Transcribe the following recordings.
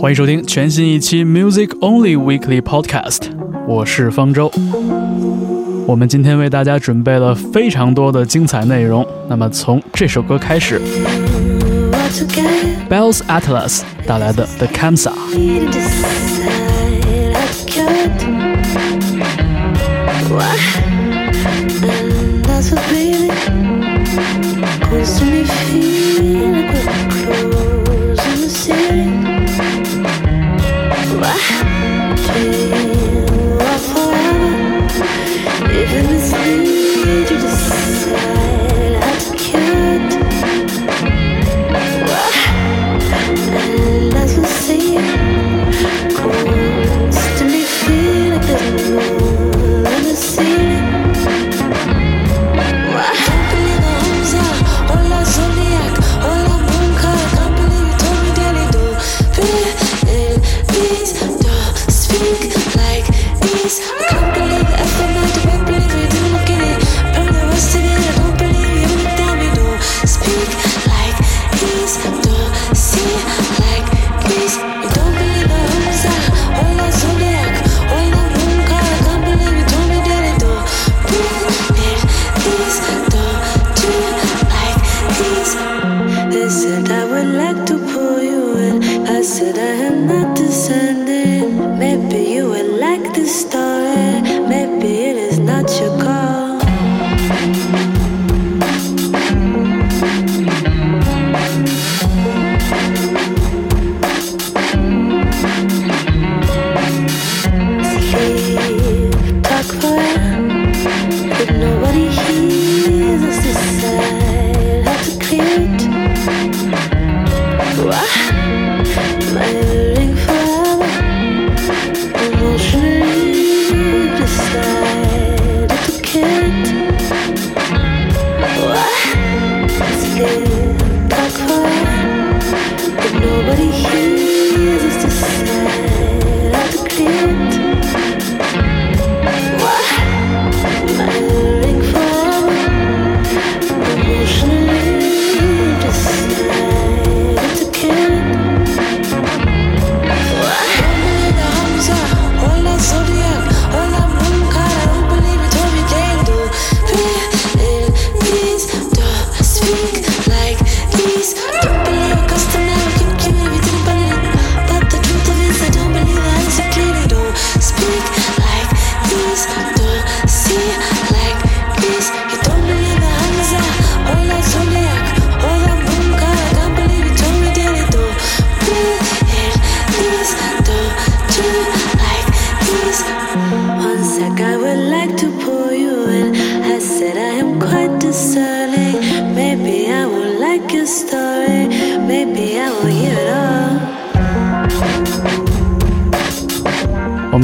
欢迎收听全新一期 Music Only Weekly Podcast，我是方舟。我们今天为大家准备了非常多的精彩内容，那么从这首歌开始，Bells Atlas 带来的 The Kamsa。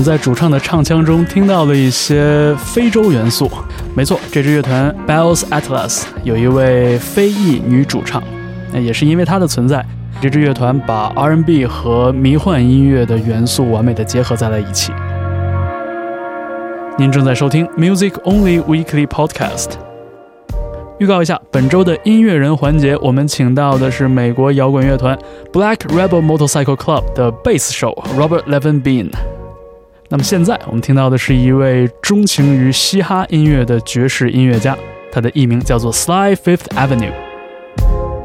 在主唱的唱腔中听到了一些非洲元素，没错，这支乐团 Bells Atlas 有一位非裔女主唱，那也是因为她的存在，这支乐团把 R&B 和迷幻音乐的元素完美的结合在了一起。您正在收听 Music Only Weekly Podcast。预告一下，本周的音乐人环节，我们请到的是美国摇滚乐团 Black Rebel Motorcycle Club 的贝斯手 Robert Levin Bean。那么现在我们听到的是一位钟情于嘻哈音乐的爵士音乐家，他的艺名叫做 Sly Fifth Avenue。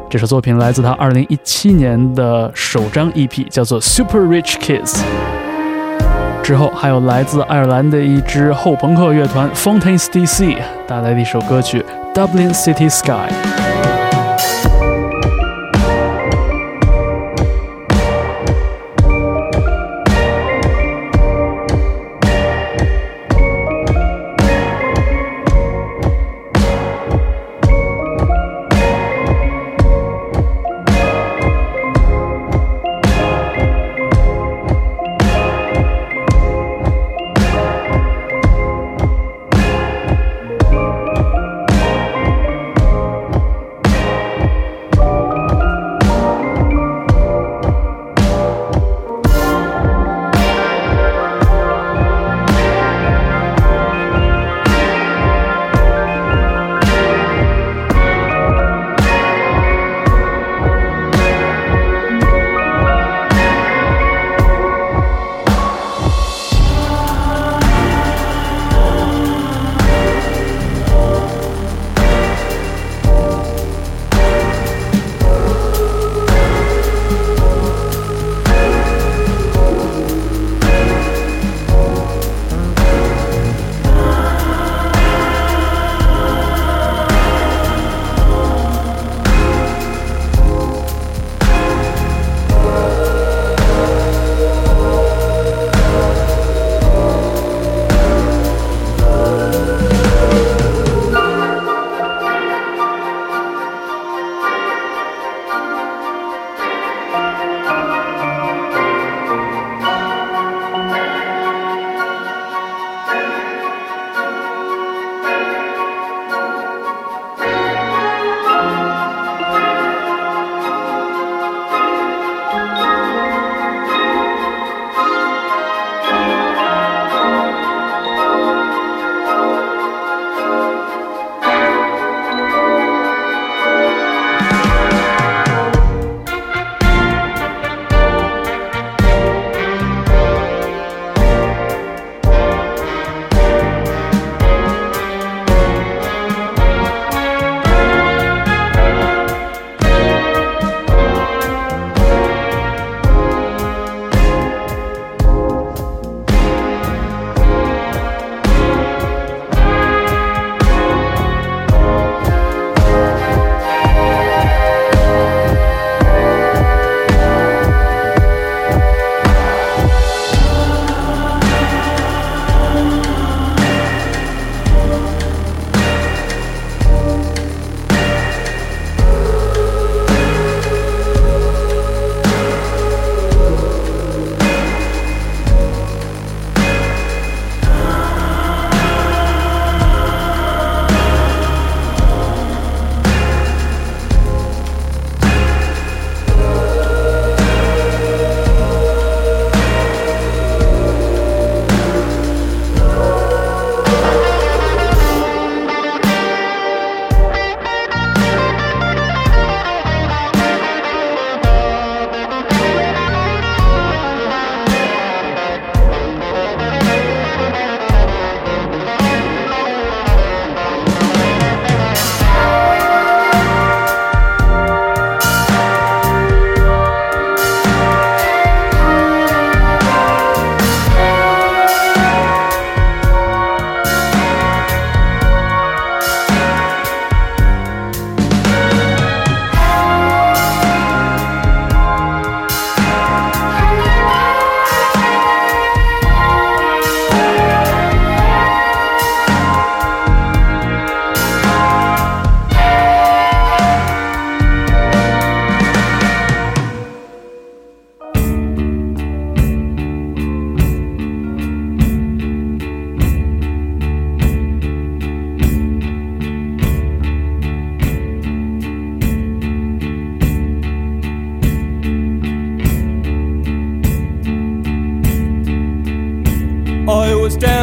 这首作品来自他2017年的首张 EP，叫做 Super Rich Kids。之后还有来自爱尔兰的一支后朋克乐团 Fontaines D.C. 带来的一首歌曲 Dublin City Sky。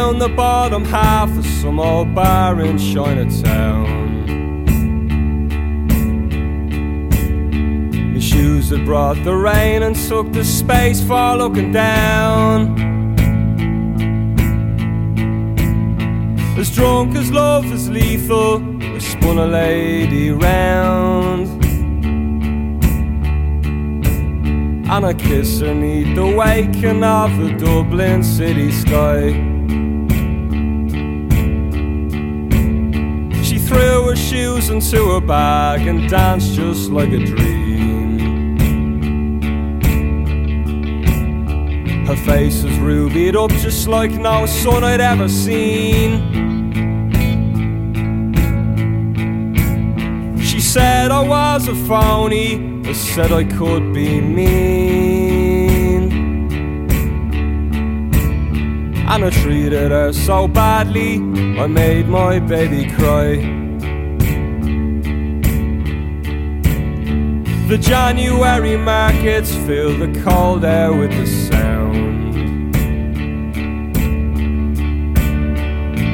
Down the bottom half of some old bar in Chinatown. My shoes had brought the rain and took the space for looking down. As drunk as love is lethal, we spun a lady round. And I kiss her neath the waking of the Dublin city sky. Shoes into her bag and danced just like a dream. Her face was rubied up just like no sun I'd ever seen. She said I was a phony I said I could be mean. And I treated her so badly, I made my baby cry. The January markets fill the cold air with the sound.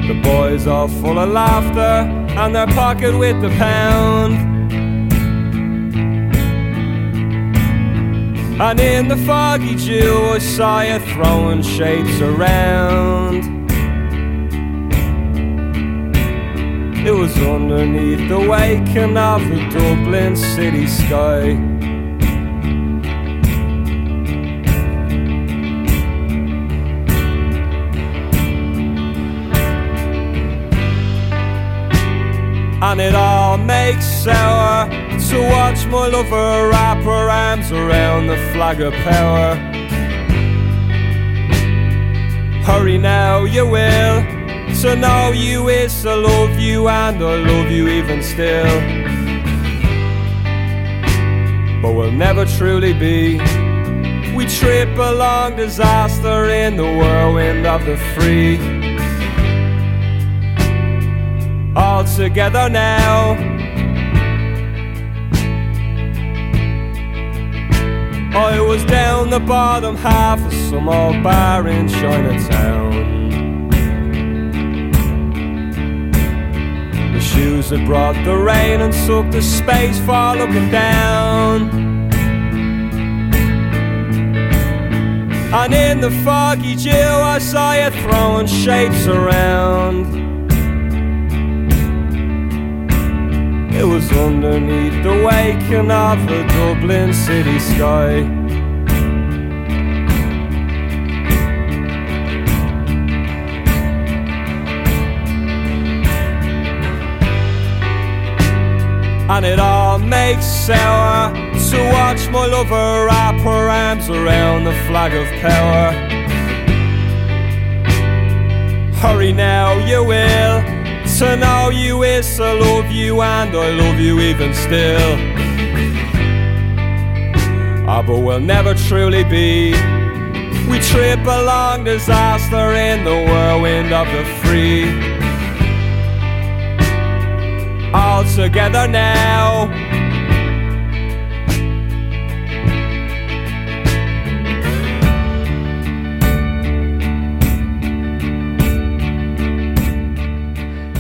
The boys are full of laughter and their pocket with the pound. And in the foggy dew, I saw you throwing shapes around. Was underneath the waking of the Dublin city sky. And it all makes sour to watch my lover wrap her arms around the flag of power. Hurry now, you will. To know you is to love you, and I love you even still. But we'll never truly be. We trip along disaster in the whirlwind of the free. All together now. I was down the bottom half of some old bar in Chinatown. Shoes had brought the rain and took the space for looking down. And in the foggy dew, I saw you throwing shapes around. It was underneath the waking of the Dublin city sky. And it all makes sour to watch my lover wrap her arms around the flag of power. Hurry now, you will. To know you is to love you, and I love you even still. Ah, but we'll never truly be. We trip along disaster in the whirlwind of the free. Together now.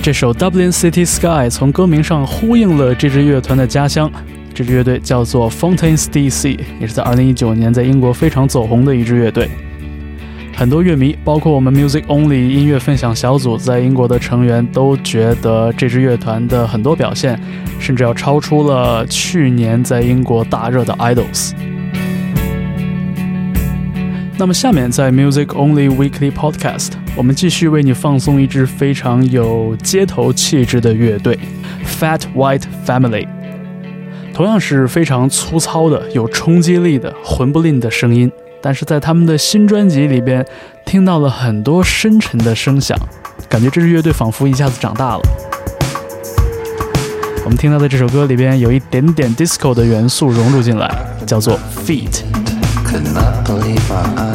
这首《Dublin City Sky》从歌名上呼应了这支乐团的家乡。这支乐队叫做 Fontaines DC，也是在2019年在英国非常走红的一支乐队。很多乐迷，包括我们 Music Only 音乐分享小组在英国的成员，都觉得这支乐团的很多表现，甚至要超出了去年在英国大热的 Idols。那么下面在 Music Only Weekly Podcast，我们继续为你放送一支非常有街头气质的乐队 Fat White Family，同样是非常粗糙的、有冲击力的、混不吝的声音，但是在他们的新专辑里边听到了很多深沉的声响，感觉这支乐队仿佛一下子长大了。我们听到的这首歌里边有一点点 disco 的元素融入进来，叫做 Feet。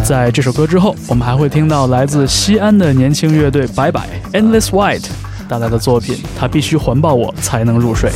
在这首歌之后，我们还会听到来自西安的年轻乐队白白 Endless White 带来的作品。他必须环抱我才能入睡。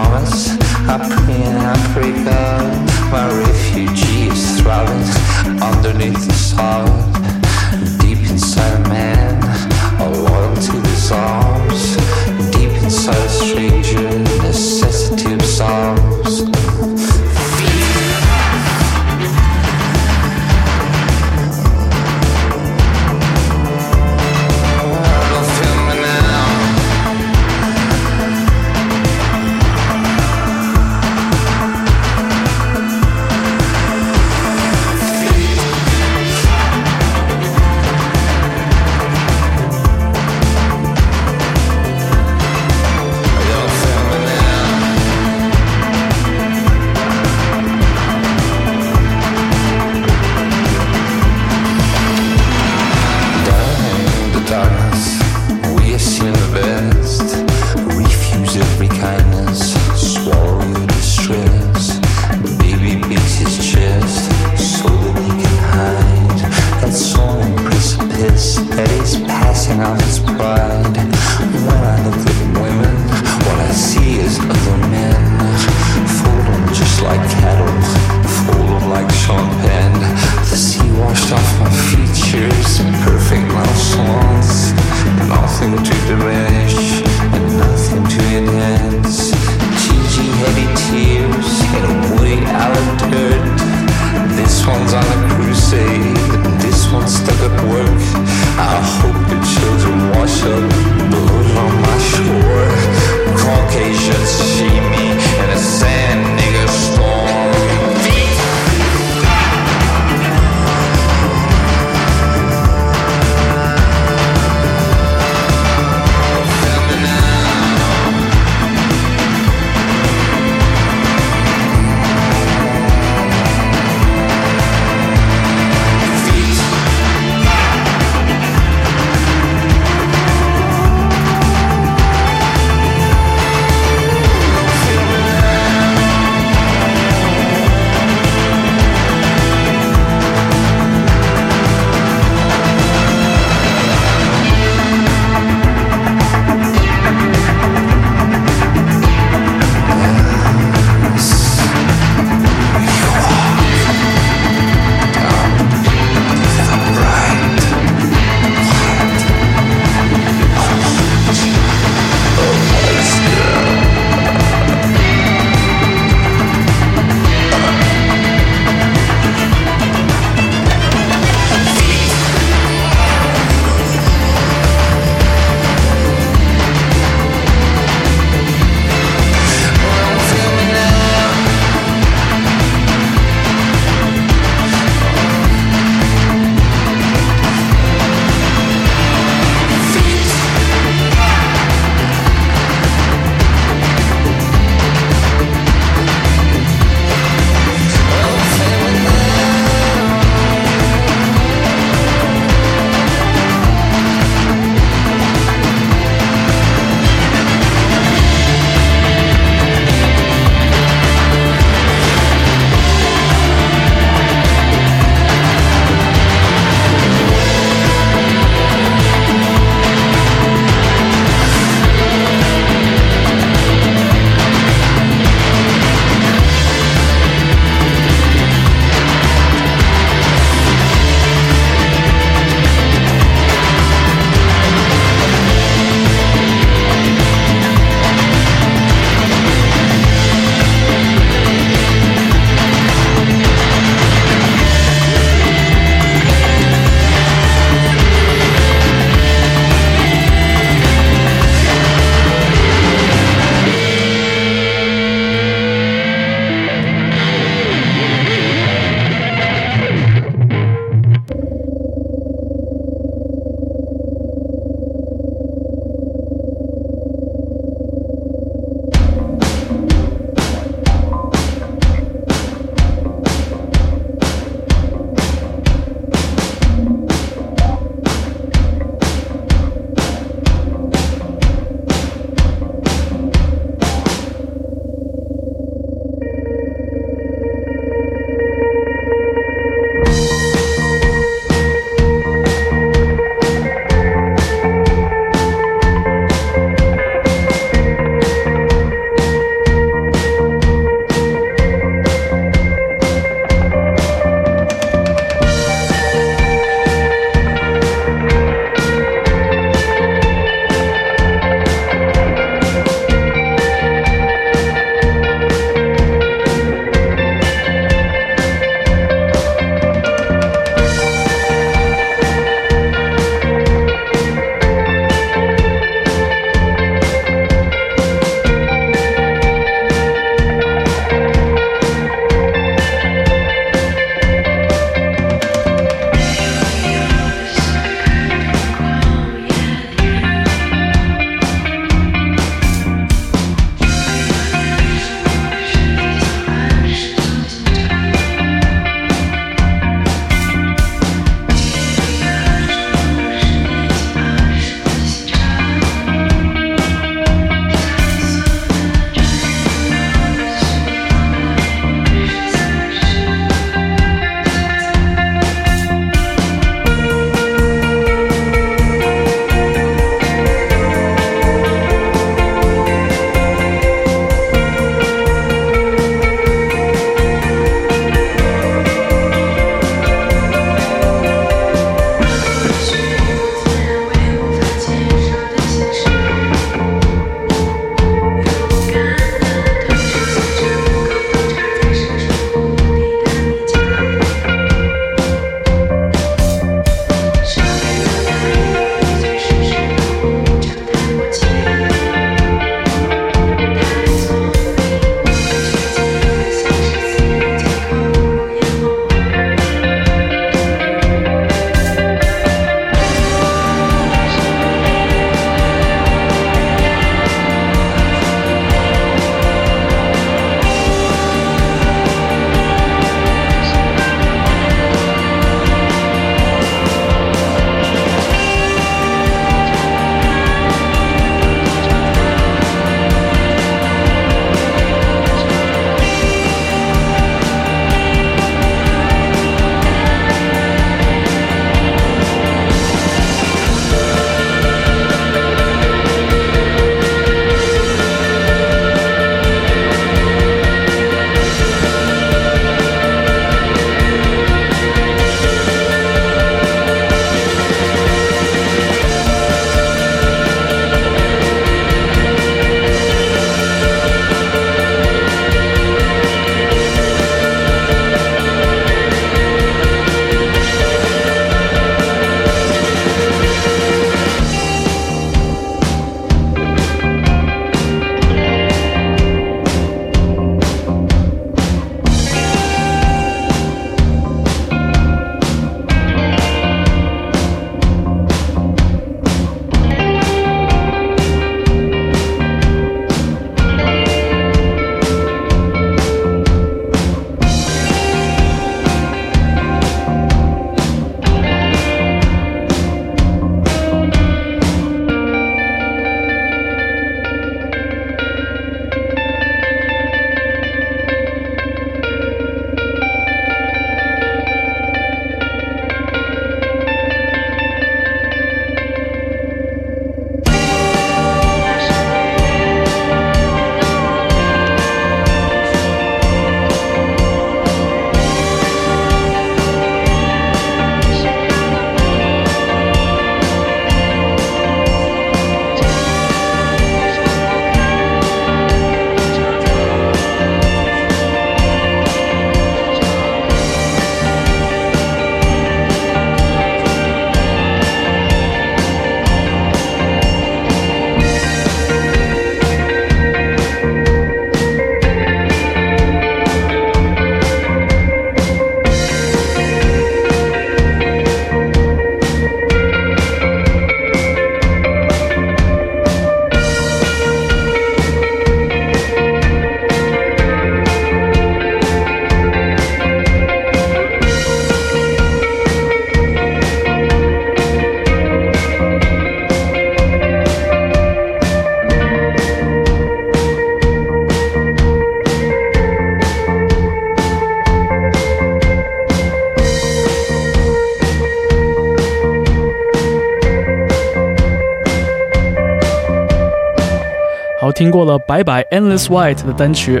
听过了白白 Endless White 的单曲，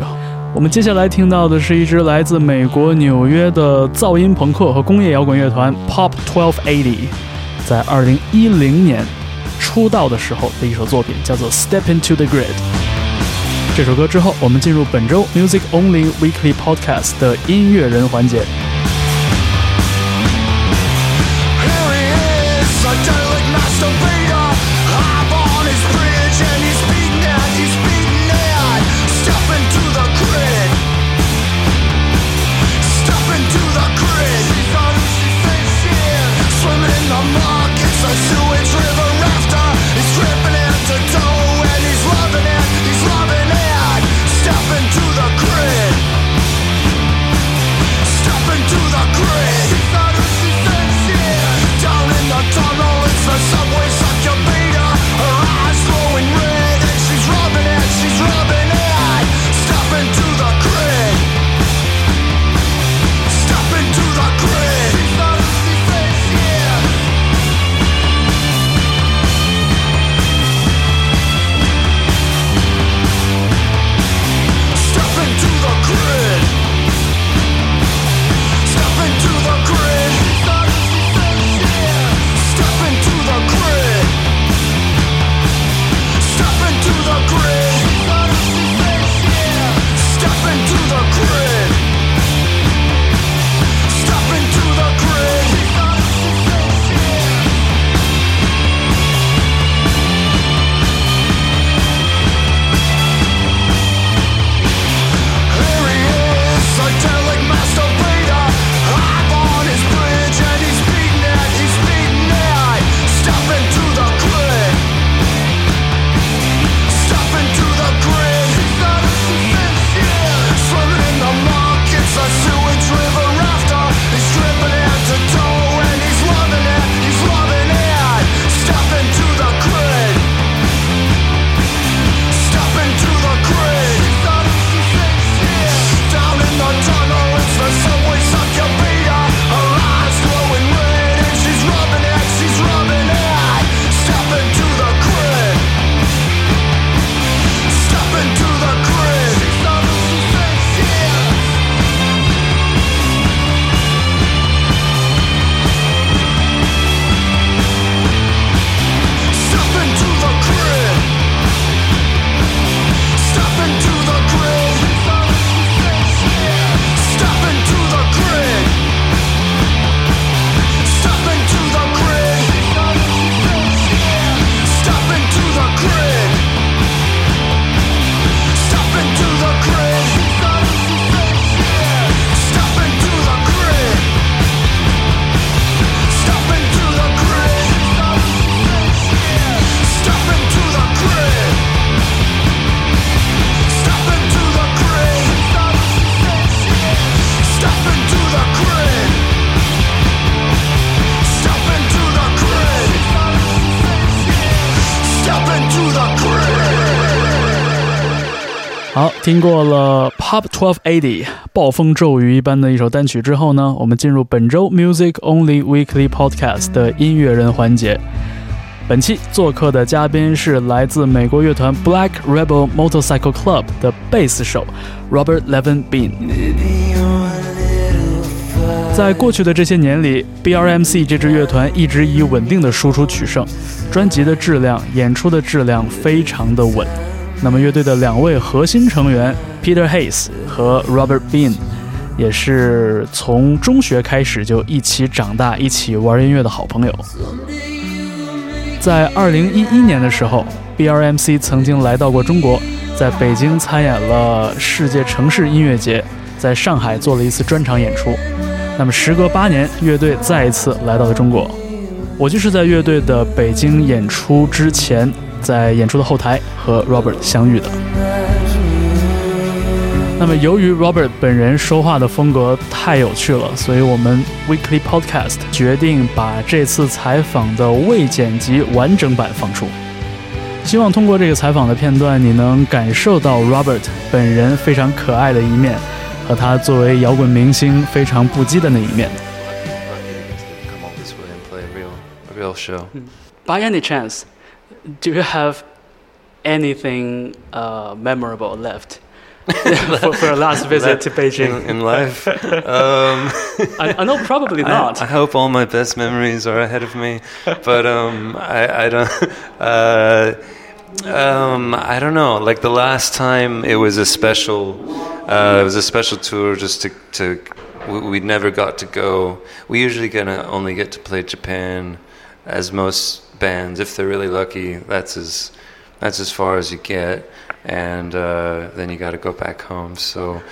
我们接下来听到的是一支来自美国纽约的噪音朋克和工业摇滚乐团 Pop Twelve Eighty，在二零一零年出道的时候的一首作品，叫做 Step Into the Grid。这首歌之后，我们进入本周 Music Only Weekly Podcast 的音乐人环节。听过了 Pop Twelve Eighty 暴风骤雨一般的一首单曲之后呢，我们进入本周 Music Only Weekly Podcast 的音乐人环节。本期做客的嘉宾是来自美国乐团 Black Rebel Motorcycle Club 的贝斯手 Robert Levin Bean。在过去的这些年里，BRMC 这支乐团一直以稳定的输出取胜，专辑的质量、演出的质量非常的稳。那么，乐队的两位核心成员 Peter Hayes 和 Robert Bean 也是从中学开始就一起长大、一起玩音乐的好朋友。在2011年的时候，BRMC 曾经来到过中国，在北京参演了世界城市音乐节，在上海做了一次专场演出。那么，时隔八年，乐队再一次来到了中国。我就是在乐队的北京演出之前。在演出的后台和 Robert 相遇的。那么，由于 Robert 本人说话的风格太有趣了，所以我们 Weekly Podcast 决定把这次采访的未剪辑完整版放出。希望通过这个采访的片段，你能感受到 Robert 本人非常可爱的一面，和他作为摇滚明星非常不羁的那一面。By any chance? Do you have anything uh, memorable left for, for a last visit to Beijing? in, in life. um, I, I know probably not. I hope all my best memories are ahead of me, but um, I, I don't. Uh, um, I don't know. Like the last time, it was a special. Uh, it was a special tour just to to. We, we never got to go. We usually gonna only get to play Japan, as most bands, if they're really lucky. That's as that's as far as you get, and uh, then you got to go back home. So,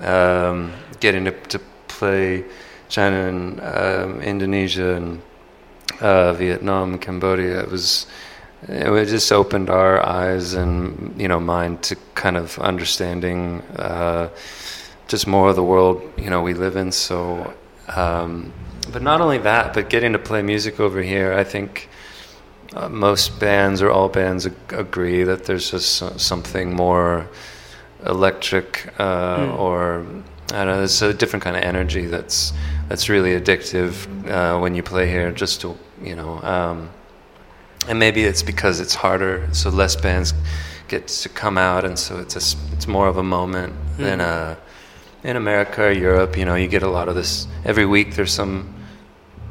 um, getting to, to play China and um, Indonesia and uh, Vietnam, Cambodia, it was it just opened our eyes and you know mind to kind of understanding uh, just more of the world you know we live in. So, um, but not only that, but getting to play music over here, I think. Uh, most bands or all bands ag- agree that there's just so- something more electric uh, Mm. or I don't know. There's a different kind of energy that's that's really addictive uh, when you play here. Just to you know, um, and maybe it's because it's harder, so less bands get to come out, and so it's a it's more of a moment than Mm. uh, in America or Europe. You know, you get a lot of this every week. There's some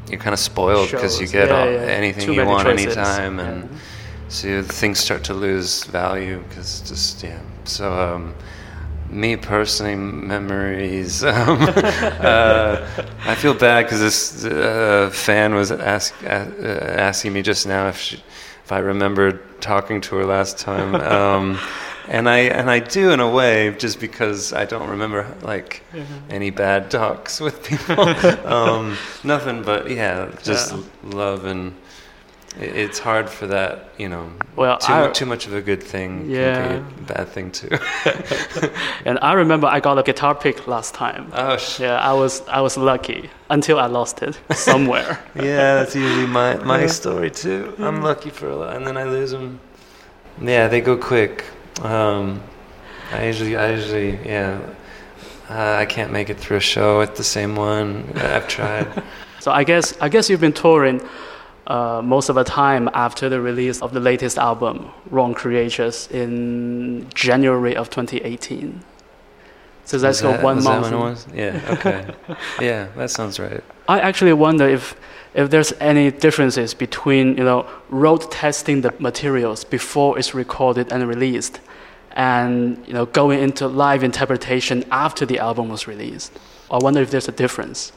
you're kind of spoiled because you get Yeah, all, yeah. anything Too you want choices. anytime, and so things start to lose value because just yeah. So um, me personally, memories. Um, uh, I feel bad because this uh, fan was ask, uh, asking me just now if she, if I remembered talking to her last time. Um, and I and I do in a way, just because I don't remember like any bad talks with people. um, nothing but yeah, just Yeah. love and it- it's hard for that, you know. Well, too, I- too much of a good thing Yeah. can be a bad thing too. And I remember I got a guitar pick last time. oh, sh- Yeah, I was I was lucky until I lost it somewhere. yeah, that's usually my my story too. I'm lucky for a lot, and then I lose them. Yeah, they go quick. Um, I usually, I usually, yeah. Uh, I can't make it through a show at the same one. I've tried. so I guess I guess you've been touring uh, most of the time after the release of the latest album, Wrong Creatures, in January of 2018. So that's that- one month. That? Yeah. Okay. yeah, that sounds right. I actually wonder if if there's any differences between you know road testing the materials before it's recorded and released, and you know going into live interpretation after the album was released. I wonder if there's a difference.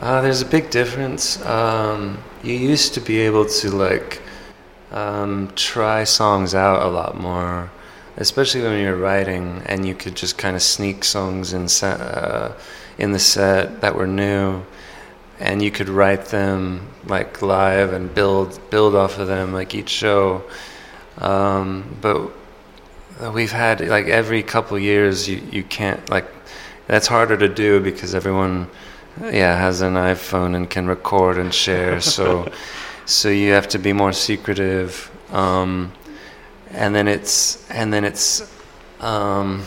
Uh, there's a big difference. Um, you used to be able to like um, try songs out a lot more, especially when you're writing, and you could just kind of sneak songs in set, uh, in the set that were new, and you could write them like live and build build off of them like each show. Um, but we've had like every couple years, you you can't like that's harder to do because everyone yeah has an iphone and can record and share so so you have to be more secretive um, and then it's and then it's um,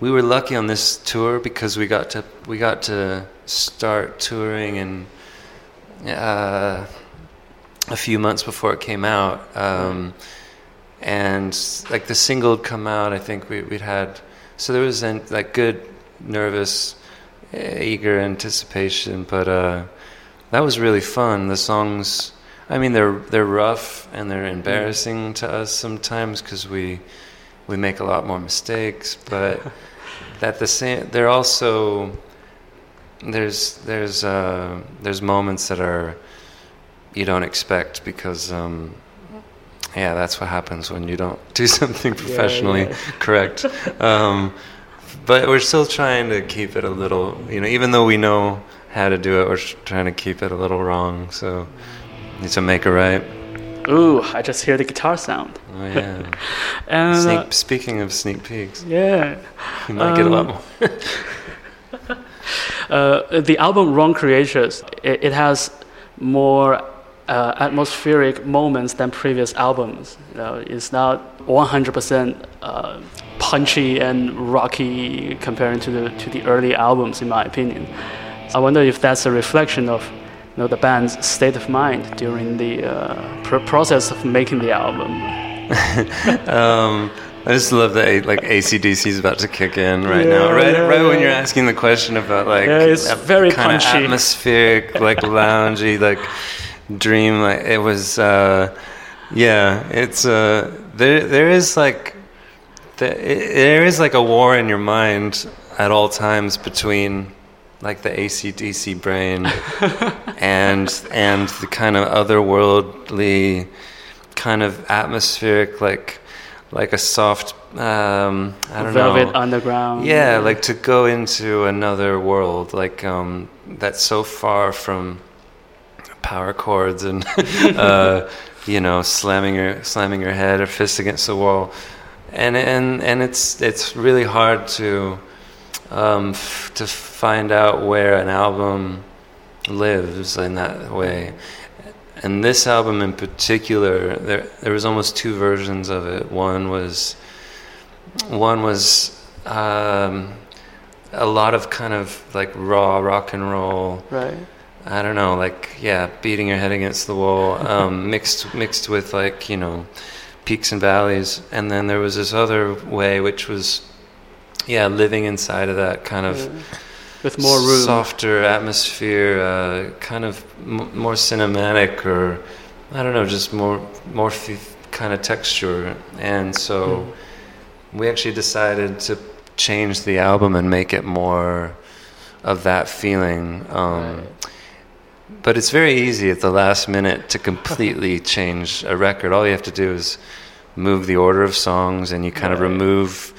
we were lucky on this tour because we got to we got to start touring and uh, a few months before it came out um, and like the single had come out i think we, we'd had so there was an, like good nervous eager anticipation, but uh, that was really fun. The songs, I mean, they're they're rough and they're embarrassing to us sometimes because we we make a lot more mistakes. But at the same, they're also there's there's uh, there's moments that are you don't expect because. Um, yeah, that's what happens when you don't do something professionally yeah. correct. Um, but we're still trying to keep it a little, you know, even though we know how to do it, we're trying to keep it a little wrong. So need to make it right. Ooh, I just hear the guitar sound. Oh yeah. And sneak, uh, speaking of sneak peeks, yeah, you might get a lot Um, more. uh, the album Wrong Creatures it, it has more uh, atmospheric moments than previous albums. You know, it's not 100% uh, punchy and rocky compared to the to the early albums, in my opinion. I wonder if that's a reflection of you know the band's state of mind during the uh, pr- process of making the album. um, I just love that like ACDC is about to kick in right now. Yeah, Right, yeah, right when you're asking the question about like Yeah, it's very kind of atmospheric, like loungy, like dream. Like it was. Uh, yeah, it's uh, there. There is like there, there is like a war in your mind at all times between like the ACDC brain and and the kind of otherworldly kind of atmospheric like like a soft um, I don't Velvet know Underground. yeah like to go into another world like um, that's so far from power chords and uh, you know slamming your slamming your head or fist against the wall and and and it's it's really hard to um, f- to find out where an album lives in that way. And this album in particular, there there was almost two versions of it. One was one was um, a lot of kind of like raw rock and roll. Right. I don't know, like yeah, beating your head against the wall, um, mixed mixed with like you know peaks and valleys. And then there was this other way, which was yeah, living inside of that kind of With more room. softer atmosphere, uh, kind of m- more cinematic, or I don't know, just more more f- kind of texture. And so we actually decided to change the album and make it more of that feeling. Um, But it's very easy at the last minute to completely change a record. All you have to do is move the order of songs, and you kind of remove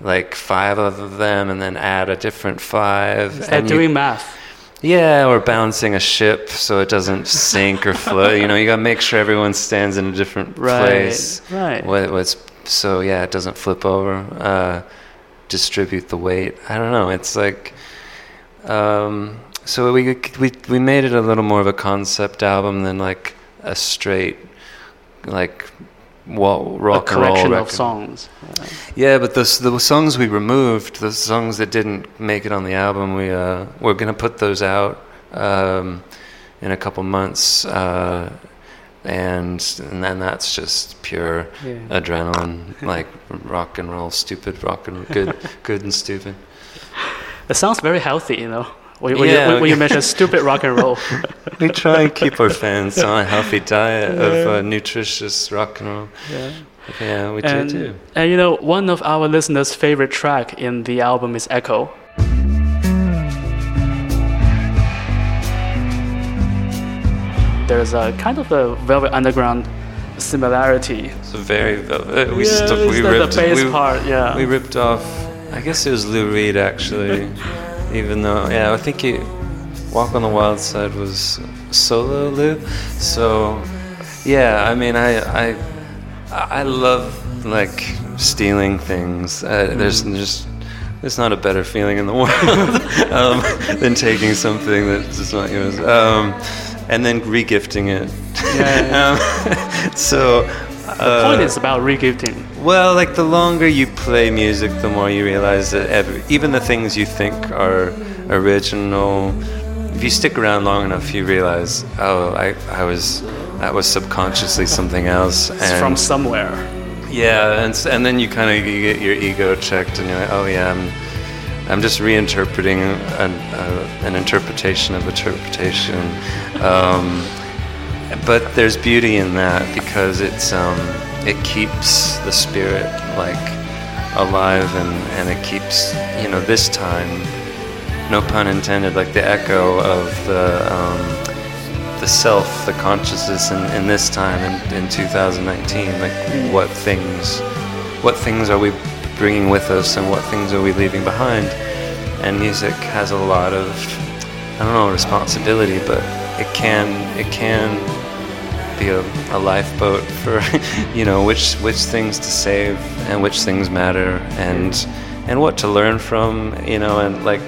like five of them, and then add a different five. Is that you- doing math? yeah, or balancing a ship so it doesn't sink or float. You know, you got to make sure everyone stands in a different Right, place. right. What, what's so yeah, it doesn't flip over. Uh, distribute the weight. I don't know. It's like um, so we we we made it a little more of a concept album than like a straight like wall, A rock and roll of songs. Yeah, but those the songs we removed, the songs that didn't make it on the album, we uh, we're gonna put those out um, in a couple months, uh, and and then that's just pure Yeah. adrenaline, like rock and roll, stupid rock and good, good and stupid. It sounds very healthy, you know. When, when Yeah. you, when you mention stupid rock and roll. We try and keep our fans on a healthy diet of uh, nutritious rock and roll. yeah. Yeah, we do And, too. and you know, one of our listeners' favorite track in the album is Echo. There's a kind of a Velvet Underground similarity. It's a very uh, we yeah, stu- it's we ripped the bass we, part, yeah. We ripped off. I guess it was Lou Reed actually. Even though, yeah, I think he, Walk on the Wild Side was solo Lou. So, yeah, I mean, I I I love like stealing things. Uh, there's just there's not a better feeling in the world um, than taking something that's not yours. Um, and then regifting it. Yeah. um, so. the point is about regifting. Well, like the longer you play music, the more you realize that every, even the things you think are original, if you stick around long enough, you realize, oh, I, I was, that was subconsciously something else. It's from somewhere. yeah, and and then you kind of you get your ego checked, and you're like, oh yeah, I'm, I'm just reinterpreting an, uh, an interpretation of interpretation. Um, but there's beauty in that because it's um, it keeps the spirit like alive and, and it keeps you know this time no pun intended like the echo of the um, the self the consciousness in, in this time in, in 2019 like what things what things are we bringing with us and what things are we leaving behind? And music has a lot of I don't know responsibility but it can it can be a, a lifeboat for you know which which things to save and which things matter and and what to learn from you know and like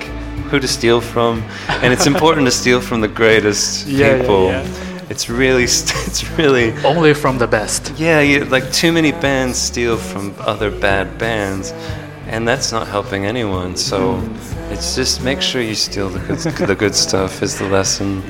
who to steal from. And it's important to steal from the greatest Yeah, yeah, people. yeah. it's really st- it's really Only from the best. yeah you, like too many bands steal from other bad bands and that's not helping anyone. So it's just make sure you steal the good, the good stuff is the lesson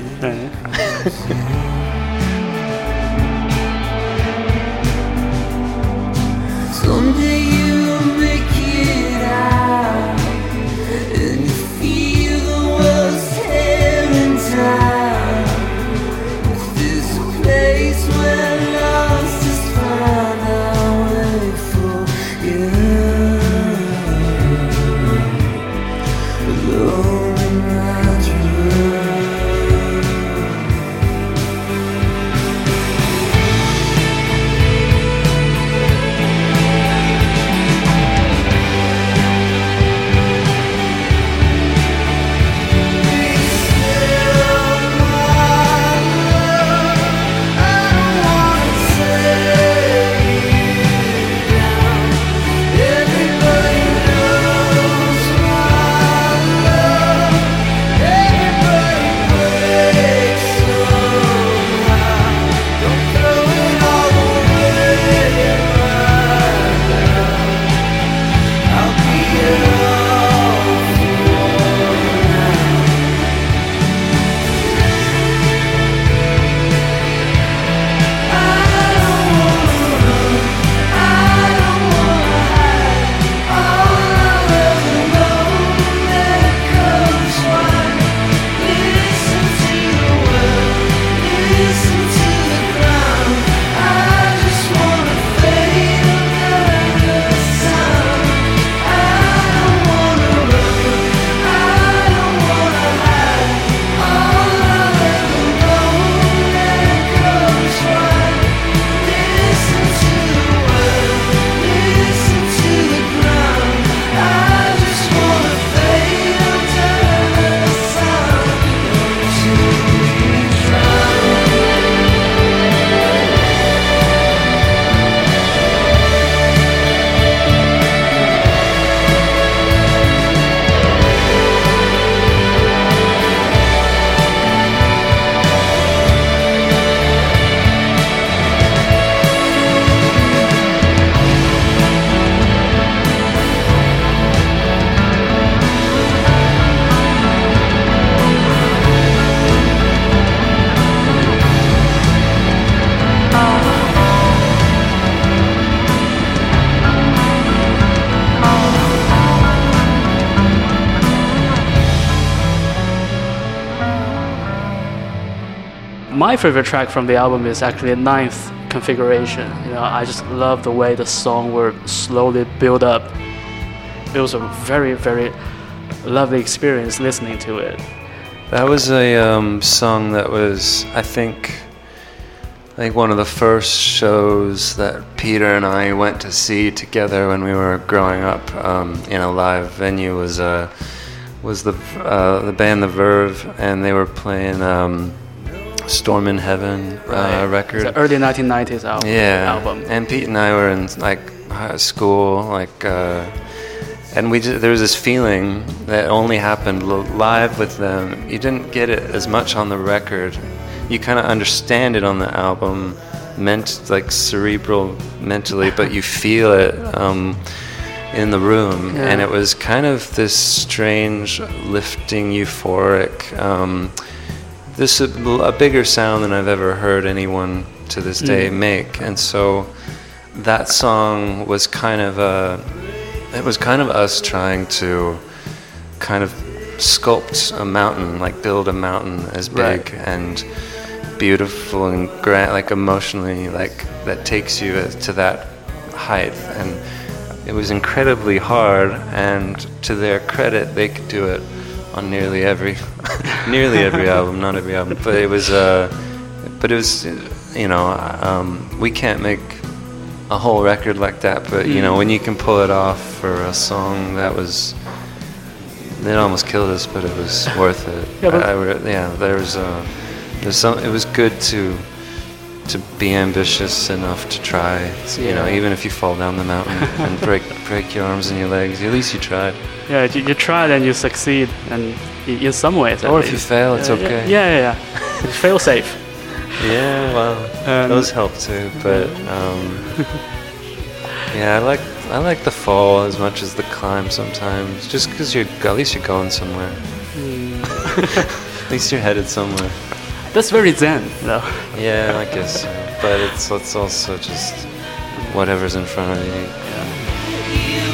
my favorite track from the album is actually ninth configuration. You know, I just love the way the song will slowly build up. It was a very, very lovely experience listening to it. That was a um, song that was, I think, I think one of the first shows that Peter and I went to see together when we were growing up um, in a live venue was uh, was the uh, the band The Verve, and they were playing um, Storm in Heaven uh, record. It's the early 1990s album. yeah, album. and Pete and I were in like high school, like, uh, and we just, there was this feeling that only happened live with them. You didn't get it as much on the record. You kind of understand it on the album, meant like cerebral mentally, but you feel it. Um, in the room, Yeah. and it was kind of this strange, lifting, euphoric. Um, this a, a bigger sound than I've ever heard anyone to this day Mm. make, and so that song was kind of a. It was kind of us trying to kind of sculpt a mountain, like build a mountain as Right. big and beautiful and grand, like emotionally, like that takes you to that height. And it was incredibly hard. And to their credit, they could do it on nearly every, nearly every album, not every album, but it was, uh, but it was, you know, um, we can't make a whole record like that, but you know, Mm. when you can pull it off for a song that was, it almost killed us, but it was worth it. Yeah, I, I yeah, there was uh, there's some. It was good to to be ambitious enough to try. You know, even if you fall down the mountain and break break your arms and your legs, at least you tried. Yeah, you, you try and you succeed, and in some ways. Or if you fail, it's Yeah, okay. Yeah, yeah, yeah. fail safe. Yeah, well, Um, those help too. But um, yeah, I like I like the fall as much as the climb sometimes. Just because you're at least you're going somewhere. at least you're headed somewhere. That's very zen, though. Yeah, I guess. But it's it's also just whatever's in front of you. Don't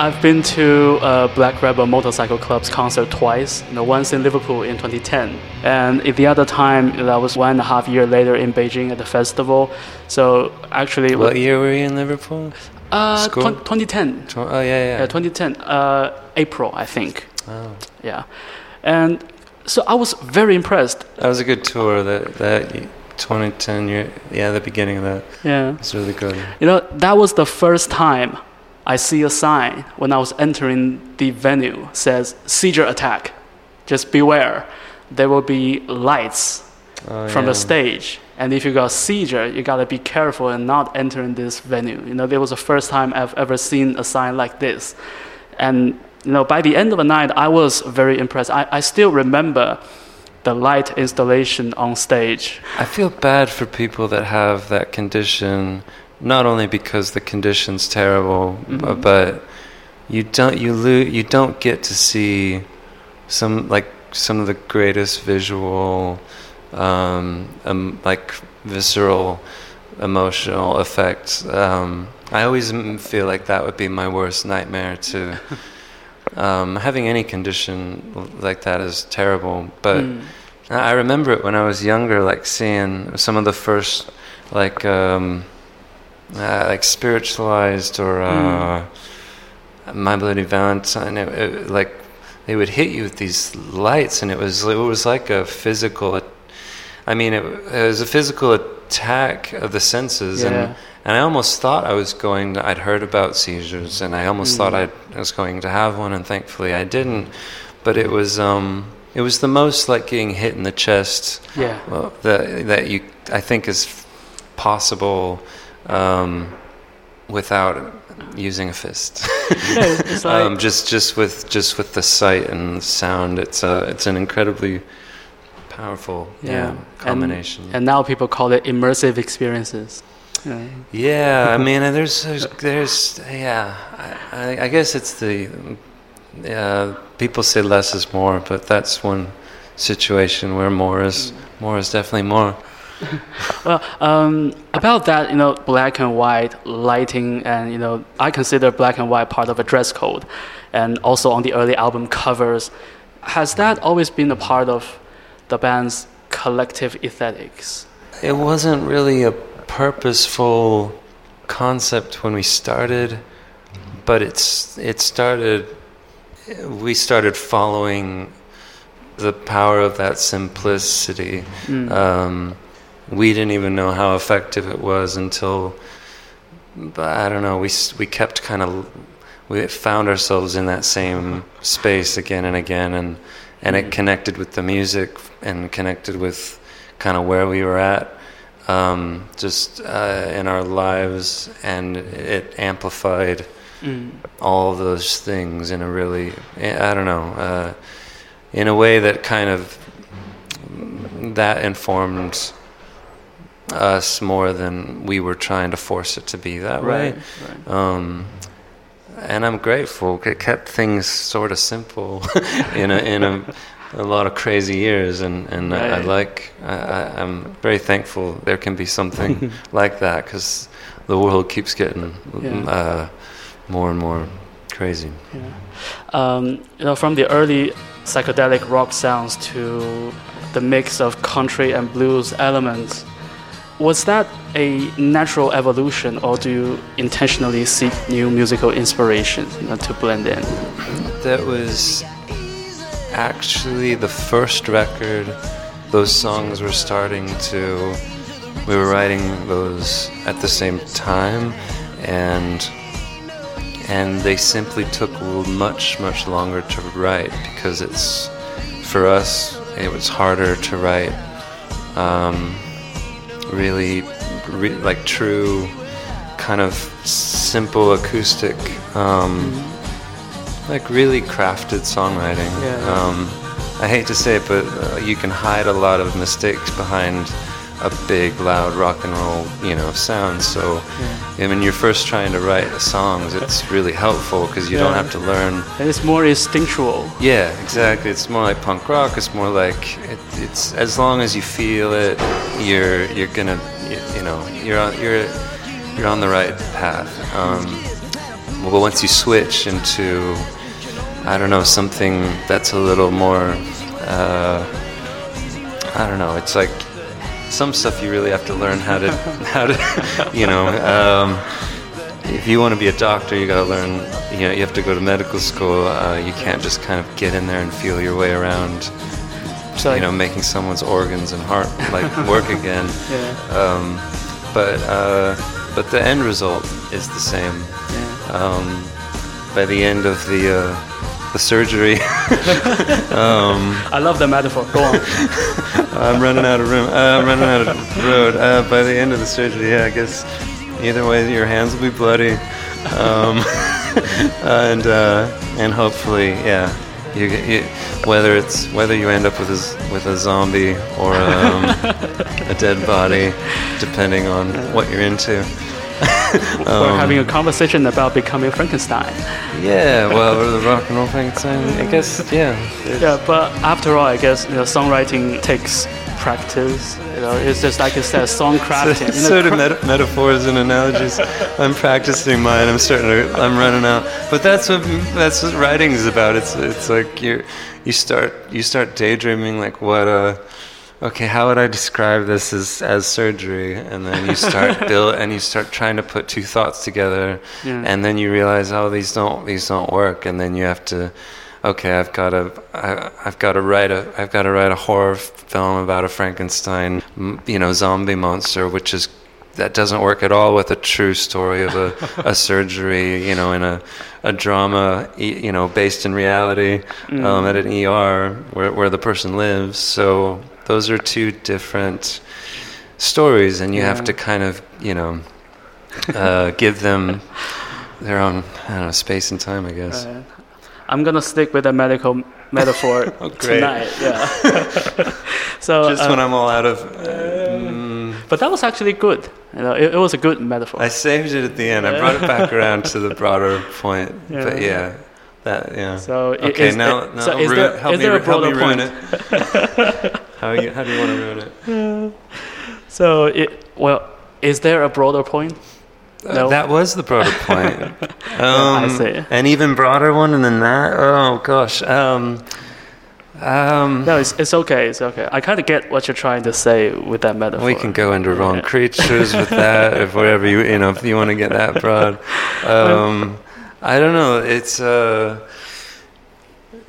I've been to uh, Black Rebel Motorcycle Club's concert twice. You know, once in Liverpool in 2010, and the other time that was one and a half year later in Beijing at the festival. So actually, What year were you in Liverpool? uh? 20, 2010. Tw- Oh yeah, yeah. Yeah, 2010, uh, April, I think. oh. Yeah, and so I was very impressed. That was a good tour. That that 2010 year. Yeah, the beginning of that. Yeah, It's really good. you know, that was the first time I see a sign when I was entering the venue says seizure attack. Just beware. There will be lights Oh, from yeah. the stage. And if you got seizure, you gotta be careful and not entering this venue. You know, there was the first time I've ever seen a sign like this. And you know, by the end of the night, I was very impressed. I, I still remember the light installation on stage. I feel bad for people that have that condition, not only because the condition's terrible, bu- Mhm. but you don't you lo- you don't get to see some like some of the greatest visual, um, um, like visceral, emotional effects. Um, I always feel like that would be my worst nightmare to. Um, having any condition like that is terrible, but Mm. I remember it when I was younger, like seeing some of the first, like, um, uh, like spiritualized or uh, My Bloody Valentine. It, it, like they would hit you with these lights, and it was it was like a physical. I mean, it, it was a physical attack of the senses, Yeah. and and I almost thought I was going. To, I'd heard about seizures, and I almost thought Mm. I'd, I was going to have one, and thankfully I didn't. But it was um, it was the most like getting hit in the chest Yeah. well, that that you I think is possible um, without using a fist. Like- um, just just with just with the sight and the sound, it's a it's an incredibly powerful yeah, And- combination. And, now people call it immersive experiences. Yeah. yeah, I mean, and there's there's, there's yeah, I, I, I guess it's the uh, people say less is more, but that's one situation where more is more is definitely more. Well, um, about that, you know, black and white lighting, and you know, I consider black and white part of a dress code, and also on the early album covers. Has that always been a part of the band's collective aesthetics? It wasn't really a purposeful concept when we started, but it's it started. We started following the power of that simplicity. Mm. Um, we didn't even know how effective it was until, but I don't know. We we kept kind of we found ourselves in that same space again and again, and and it connected with the music and connected with kind of where we were at, um, just uh, in our lives, and it amplified Mm. all those things in a really I don't know uh, in a way that kind of that informed us more than we were trying to force it to be that Right. way. right. Um, and I'm grateful. It kept things sort of simple in a in a, a lot of crazy years, and and I, I like I, I'm very thankful there can be something like that because the world keeps getting Yeah. uh, more and more crazy. Um, you know, from the early psychedelic rock sounds to the mix of country and blues elements, was that a natural evolution, or do you intentionally seek new musical inspiration you know, to blend in? That was actually the first record. Those songs were starting to. We were writing those at the same time, and and they simply took much much longer to write because it's for us it was harder to write um, really re- like true kind of simple acoustic um, like really crafted songwriting Yeah. um, I hate to say it but uh, you can hide a lot of mistakes behind a big loud rock and roll you know sound so and when you're first trying to write songs it's really helpful because you don't have to learn And it's more instinctual. yeah, exactly. It's more like punk rock. It's more like it, it's as long as you feel it, you're you're gonna you, you know you're on you're you're on the right path. Um, well, once you switch into, I don't know, something that's a little more, uh, I don't know, it's like some stuff you really have to learn how to, how to, you know. Um, if you want to be a doctor, you got to learn. You know, you have to go to medical school. Uh, you can't just kind of get in there and feel your way around. So you know, making someone's organs and heart like work again. Yeah. Um, but uh, but the end result is the same. Yeah. Um, by the end of the uh, the surgery, um, I love the metaphor. Go on. I'm running out of room. Uh, I'm running out of road. Uh, by the end of the surgery, yeah, I guess either way, your hands will be bloody, um, and uh, and hopefully, yeah, you, you, whether it's whether you end up with a with a zombie or um, a dead body, depending on what you're into. We're having a conversation about becoming Frankenstein. Yeah, well, the rock and roll Frankenstein, I guess, yeah. Yeah, but after all, I guess you know, songwriting takes practice. You know, it's just like you said, song crafting. Know, sort of meta- metaphors and analogies. I'm practicing mine. I'm starting to. I'm running out. But that's what that's what writing is about. It's it's like you you start you start daydreaming like what uh okay how would I describe this as as surgery? And then you start build and you start trying to put two thoughts together Yeah. and then you realize oh these don't these don't work. And then you have to okay I've got to I, I've got to write a I've got to write a horror film about a Frankenstein you know zombie monster which is that doesn't work at all with a true story of a, a surgery you know in a a drama you know based in reality um, at an ER where where the person lives. So those are two different stories and you have to kind of you know uh, give them their own I don't know space and time I guess. Right. I'm gonna stick with the medical metaphor Oh, tonight. Yeah. so, Just uh, when I'm all out of. mm, but that was actually good. You know, it, it was a good metaphor. I saved it at the end. I brought it back around to the broader point. But Yeah. yeah, that yeah. So okay, is now, now so is there- help is me, there a help me broader ruin it. How you how do you want to ruin it? so, it, well, is there a broader point? Uh, No. that was the broader point. um, I see. An even broader one than that. Oh gosh. Um, um, No, it's, it's okay. It's okay. I kind of get what you're trying to say with that metaphor. We can go into wrong Yeah. creatures with that, if whatever you you know, if you want to get that broad. Um, I don't know. It's uh,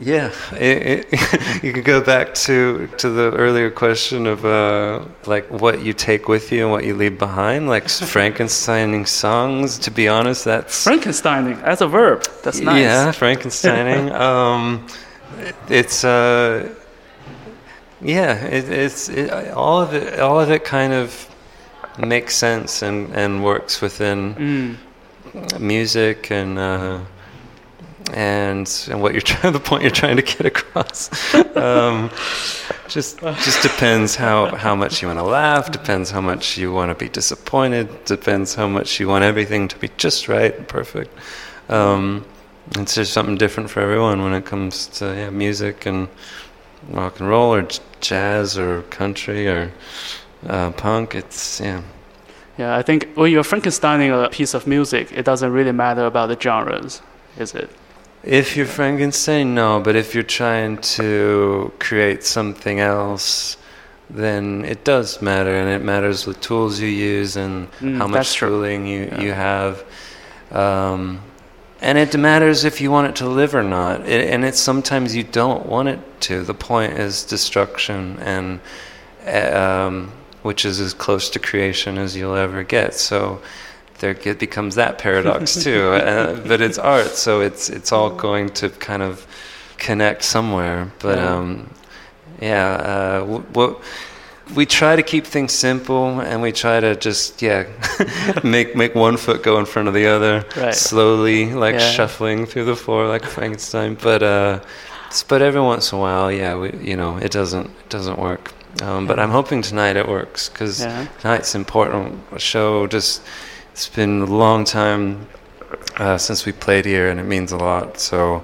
yeah. It, it, you could go back to to the earlier question of uh, like what you take with you and what you leave behind, like Frankensteining songs. To be honest, that's Frankensteining as a verb. That's nice. yeah, Frankensteining. um, it- it's uh, yeah, it, it's it, all of it. All of it kind of makes sense and and works within Mm. music and. Uh, and and what you're trying the point you're trying to get across. Um, just just depends how how much you want to laugh depends how much you want to be disappointed depends how much you want everything to be just right and perfect. Um, it's just something different for everyone when it comes to yeah, music and rock and roll or jazz or country or uh, punk. It's yeah. Yeah, I think when you're Frankensteining a piece of music, it doesn't really matter about the genres, is it? If you're Frankenstein, no. But if you're trying to create something else, then it does matter, and it matters what tools you use and Mm, how much tooling you Yeah. you have. Um, and it matters if you want it to live or not. It, and it's sometimes you don't want it to. The point is destruction, and uh, um, which is as close to creation as you'll ever get. So there it becomes that paradox too. uh, but it's art, so it's it's all going to kind of connect somewhere. But Yeah. um, yeah, uh, w- we try to keep things simple, and we try to just yeah make make one foot go in front of the other Right. slowly, like Yeah. shuffling through the floor like Frankenstein. But uh, but every once in a while, yeah, we, you know, it doesn't it doesn't work. Um, but I'm hoping tonight it works because Yeah. tonight's an important show. Just it's been a long time uh, since we played here, and it means a lot. So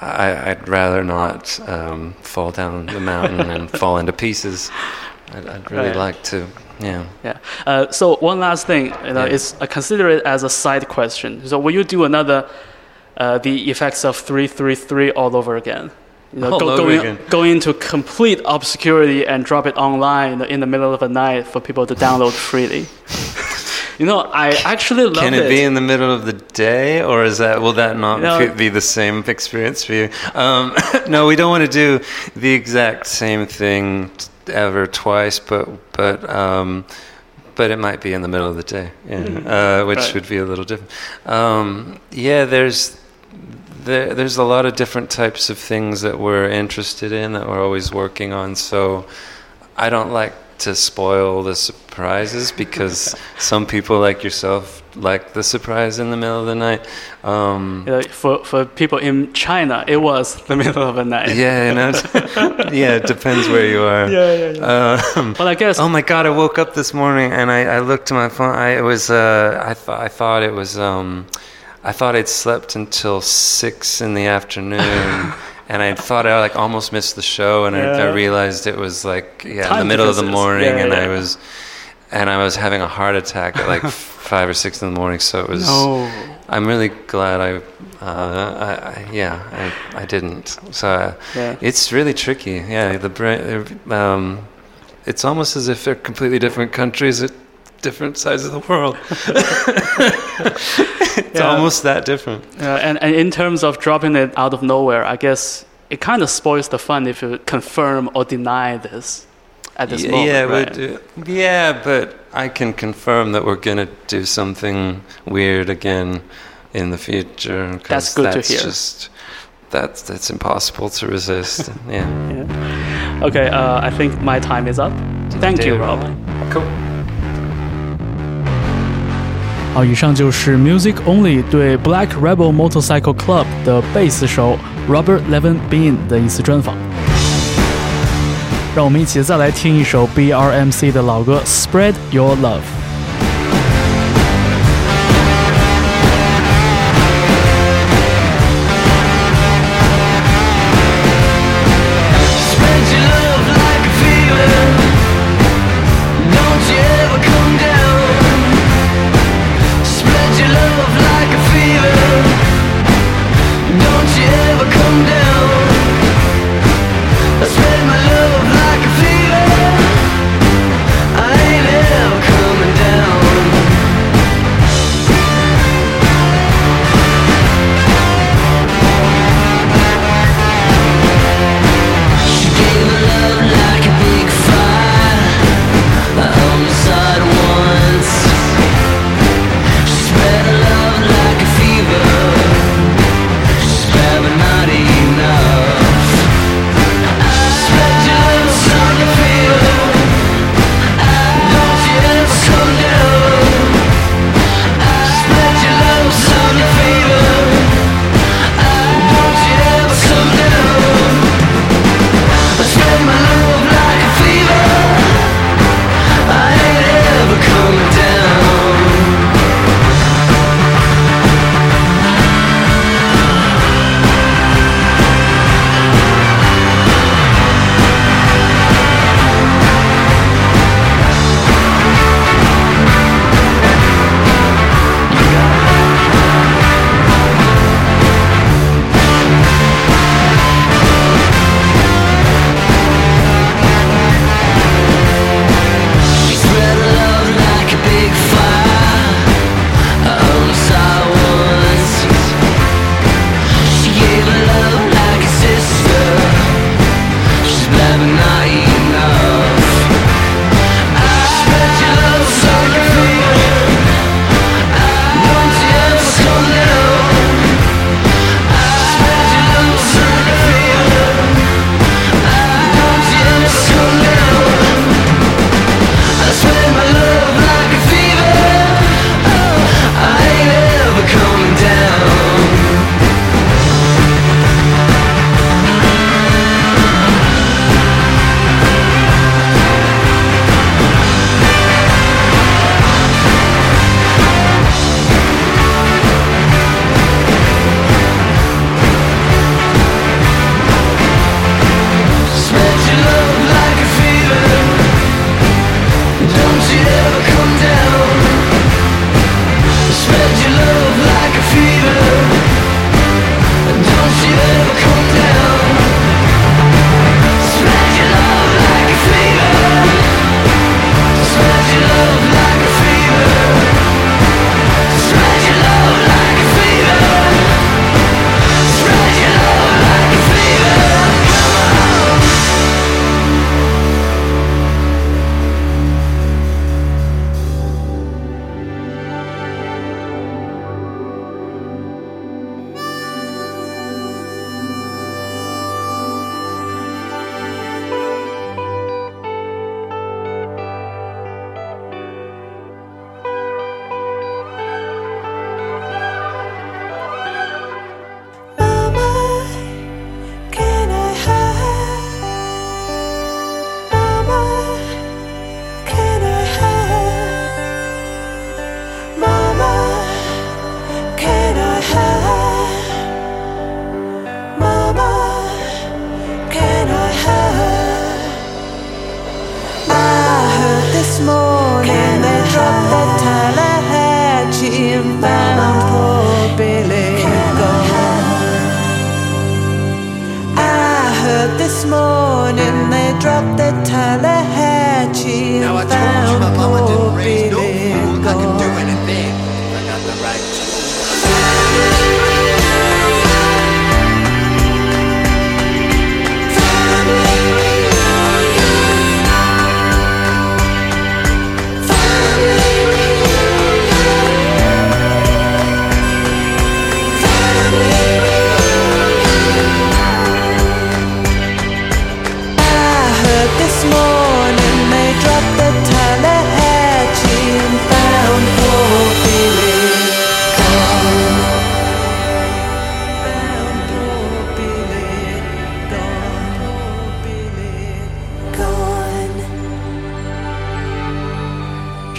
I, I'd rather not um, fall down the mountain and fall into pieces. I'd, I'd really Right. like to Yeah. Yeah. Uh, so one last thing, you know, Yeah. is I consider it as a side question. So will you do another, uh, the effects of three three three all over again? You know, All over going again. going into complete obscurity and drop it online in the middle of the night for people to download freely. you know, I actually love Can it, be in the middle of the day, or is that will that not No. be- be the same experience for you? Um, no, we don't want to do the exact same thing ever twice, but but um, but it might be in the middle of the day, yeah, uh, which Right. would be a little different. Um, yeah, there's. There, there's a lot of different types of things that we're interested in that we're always working on. So I don't like to spoil the surprises because some people like yourself like the surprise in the middle of the night. Um, for for people in China, it was the middle of the night. yeah, you know, yeah, it depends where you are. yeah, yeah. yeah. Um, But I guess oh my God! I woke up this morning and I, I looked to my phone. I it was uh, I thought I thought it was um, I thought I'd slept until six in the afternoon. And I thought I like almost missed the show, and I, I realized it was like yeah, in the Time middle of the morning, Yeah, and yeah. I was, and I was having a heart attack at like five or six in the morning. So it was. no. I'm really glad I, uh, I, I yeah, I, I didn't. So uh, Yeah. it's really tricky. Yeah, the brain. Um, it's almost as if they're completely different countries at different sides of the world. it's Yeah. almost that different. Yeah, and, and in terms of dropping it out of nowhere, I guess it kind of spoils the fun if you confirm or deny this at this yeah, moment. yeah, right? but, uh, yeah, but I can confirm that we're gonna do something weird again in the future. That's good to hear. Just that's that's impossible to resist. yeah. Yeah. Okay, uh, I think my time is up. Thank you, Rob. Cool. 好，以上就是 Music Only 对 Black Rebel Motorcycle Club 的贝斯手 Robert Levon Been 的一次专访。让我们一起再来听一首 BRMC 的老歌《Spread Your Love》。this morning they dropped the Tallahatchie. Now I told you my mama didn't raise no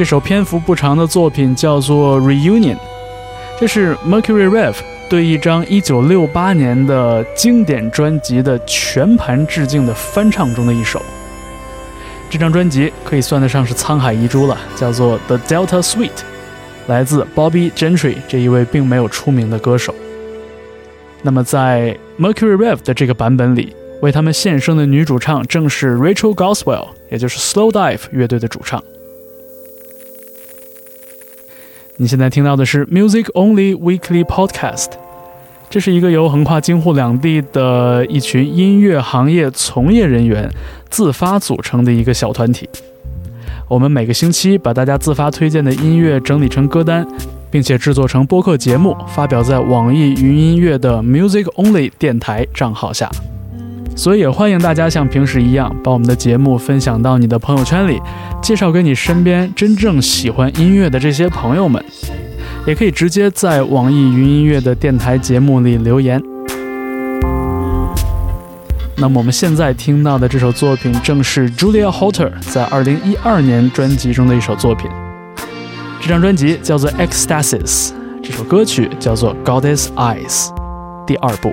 这首篇幅不长的作品叫做《Reunion》，这是 Mercury Rev 对一张1968年的经典专辑的全盘致敬的翻唱中的一首。这张专辑可以算得上是沧海遗珠了，叫做《The Delta Suite》，来自 Bobby Gentry 这一位并没有出名的歌手。那么在 Mercury Rev 的这个版本里，为他们献声的女主唱正是 Rachel Goswell，也就是 Slow Dive 乐队的主唱。你现在听到的是 Music Only Weekly Podcast，这是一个由横跨京沪两地的一群音乐行业从业人员自发组成的一个小团体。我们每个星期把大家自发推荐的音乐整理成歌单，并且制作成播客节目，发表在网易云音乐的 Music Only 电台账号下。所以也欢迎大家像平时一样，把我们的节目分享到你的朋友圈里，介绍给你身边真正喜欢音乐的这些朋友们。也可以直接在网易云音乐的电台节目里留言。那么我们现在听到的这首作品，正是 Julia Holter 在2012年专辑中的一首作品。这张专辑叫做《Ecstasis》，这首歌曲叫做《Goddess Eyes》，第二部。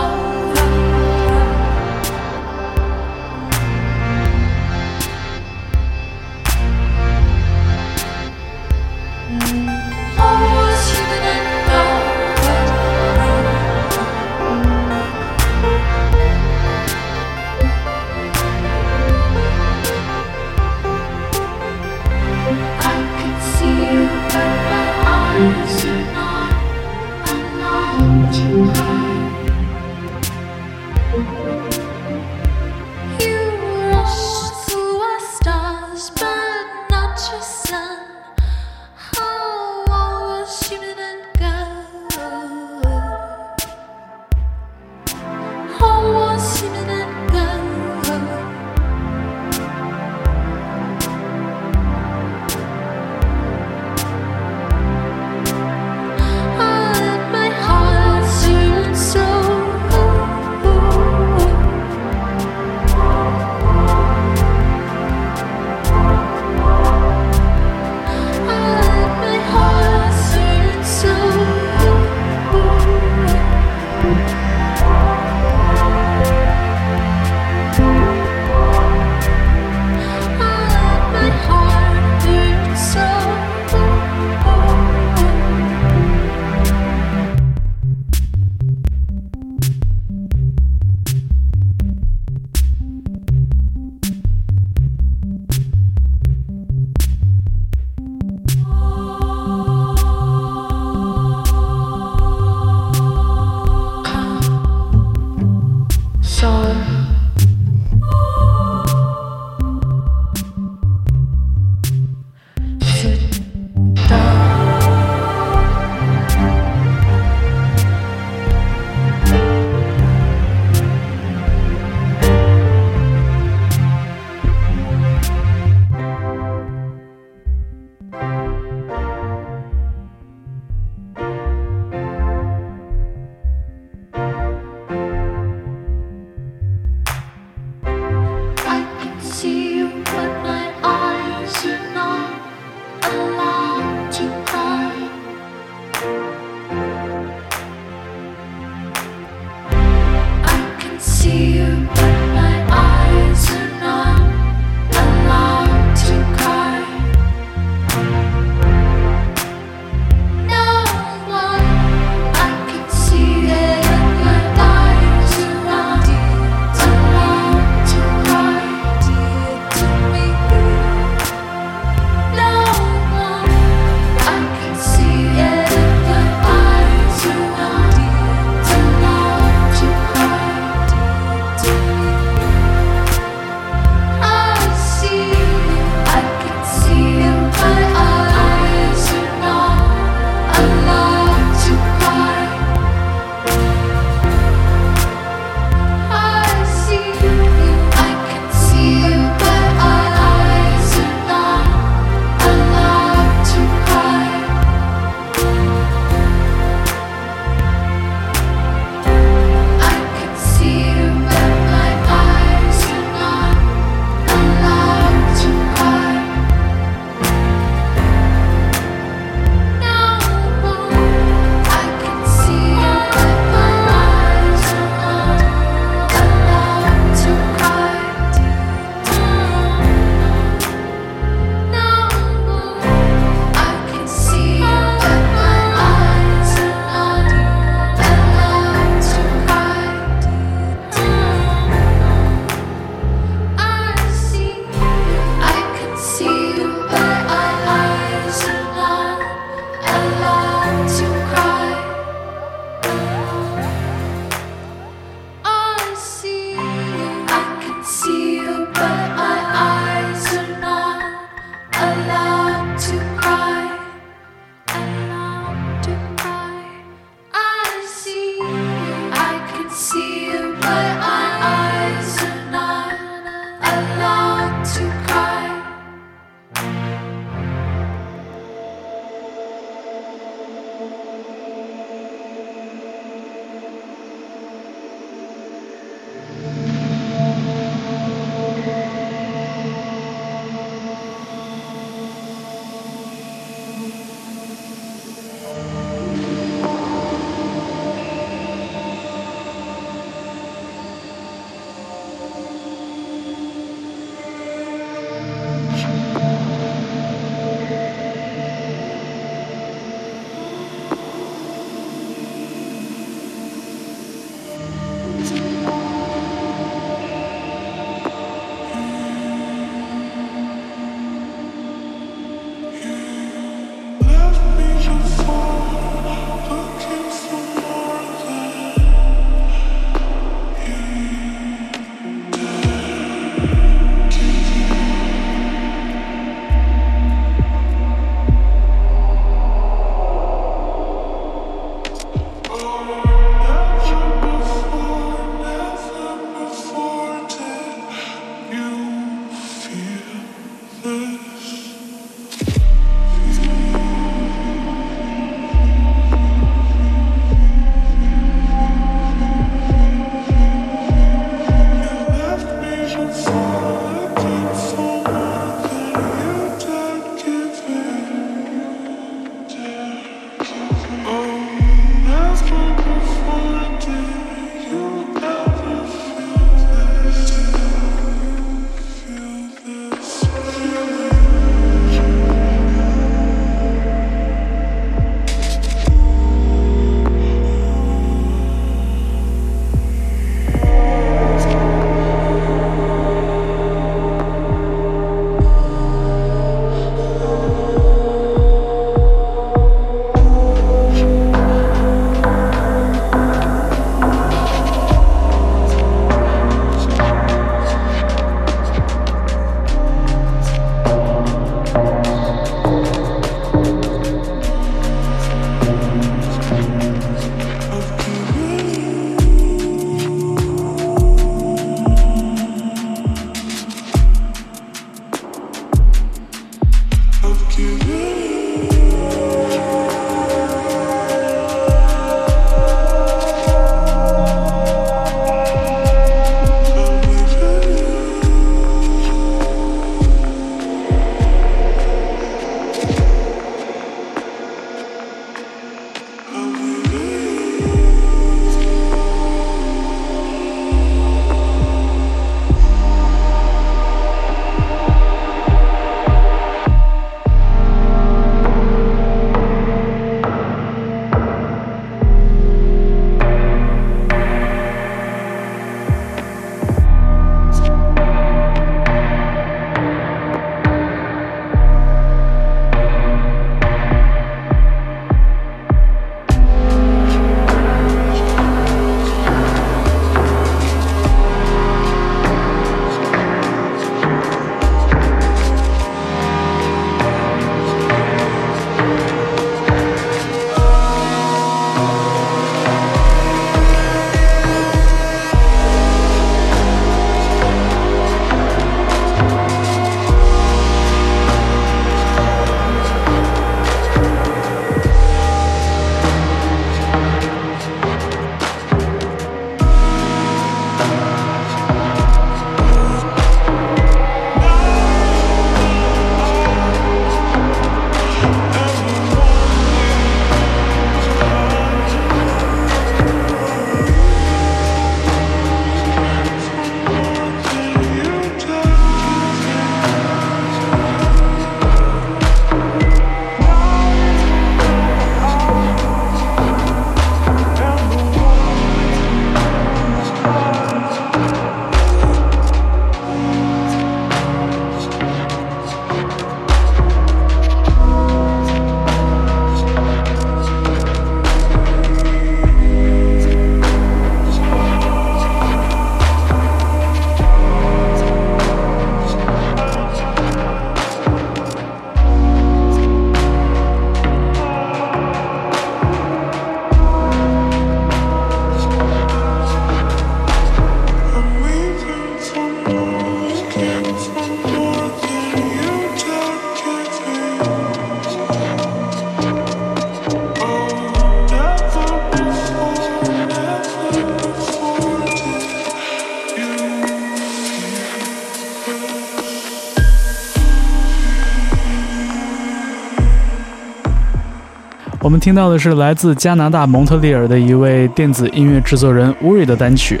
我们听到的是来自加拿大蒙特利尔的一位电子音乐制作人 Uri 的单曲，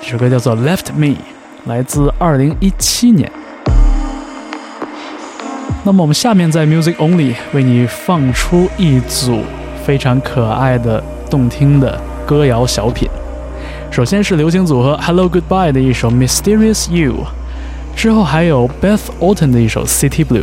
这首歌叫做《Left Me》，来自2017年。那么我们下面在 Music Only 为你放出一组非常可爱的、动听的歌谣小品。首先是流行组合 Hello Goodbye 的一首《Mysterious You》，之后还有 Beth Orton 的一首《City Blue》。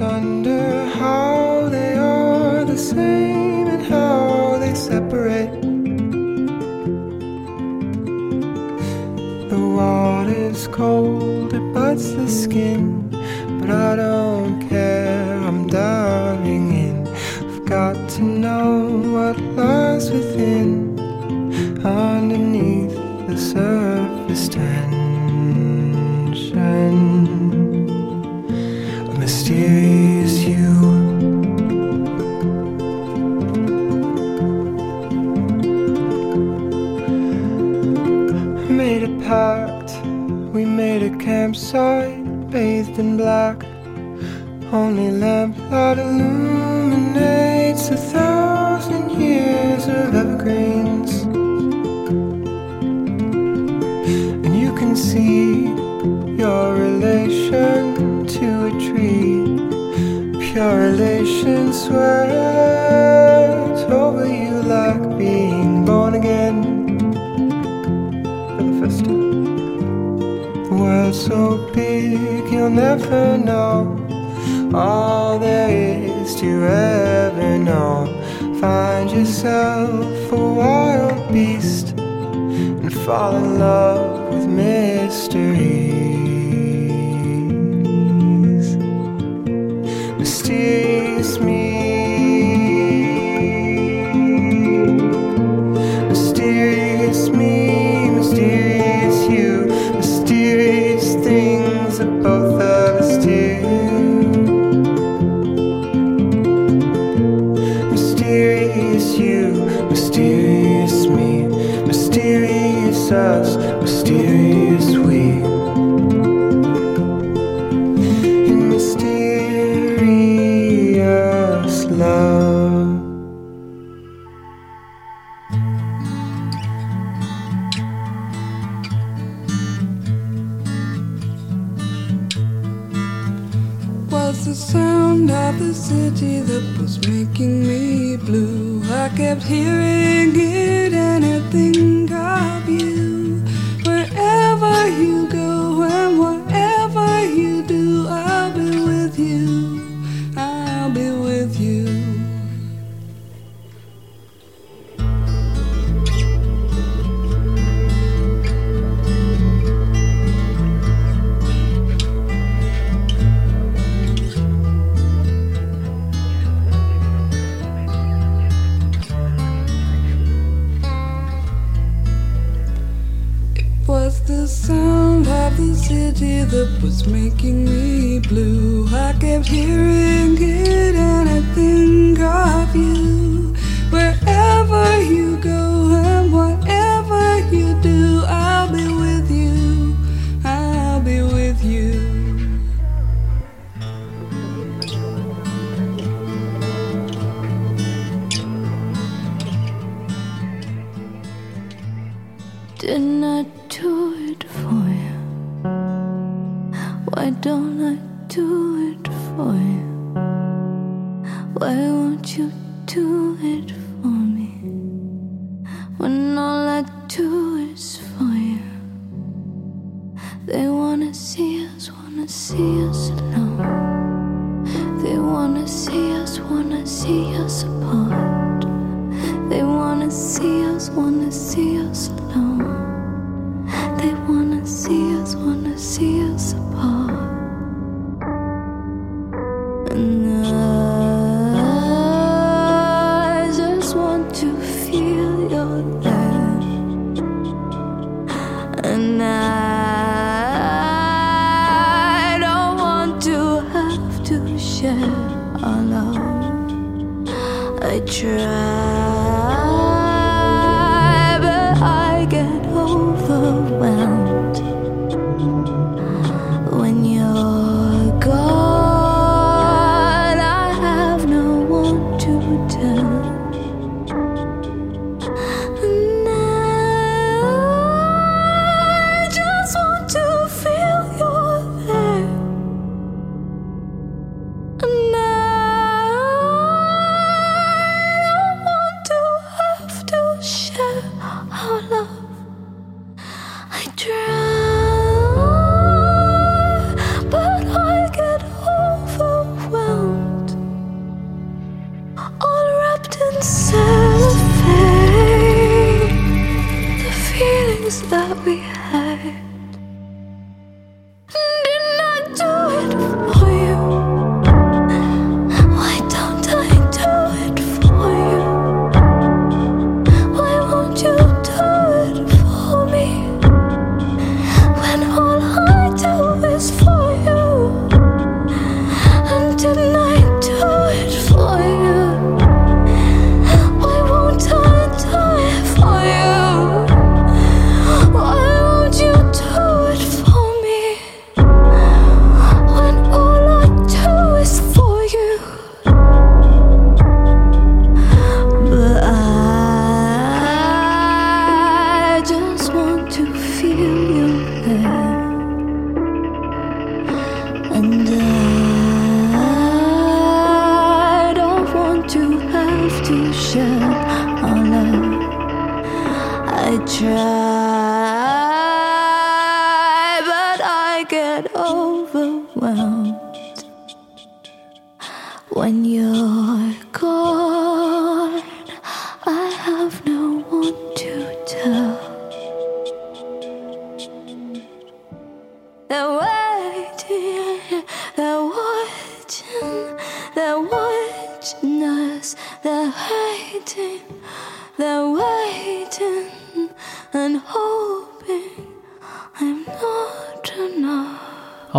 and in black. Only lamplight illuminates a thousand years of evergreens. And you can see your relation to a tree. Pure relation swears over you like being born again for the first time. The world's so big, you'll never know all there is to ever know. Find yourself a wild beast and fall in love with mysteries.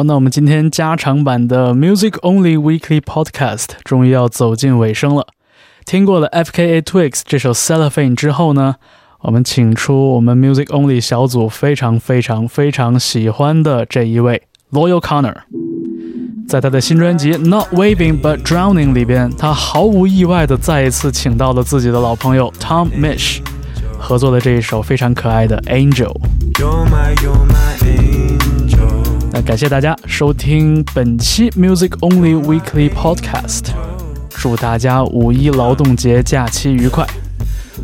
那我们今天加长版的 Music Only Weekly Podcast 终于要走进尾声了。听过了 F.K.A. Twigs 这首 Cellophane 之后呢，我们请出我们 Music Only 小组非常非常非常喜欢的这一位 Loyal Connor。在他的新专辑《Not Waving But Drowning》里边，他毫无意外的再一次请到了自己的老朋友 Tom Mish，合作的这一首非常可爱的《Angel》。那感谢大家收听本期 Music Only Weekly Podcast，祝大家五一劳动节假期愉快。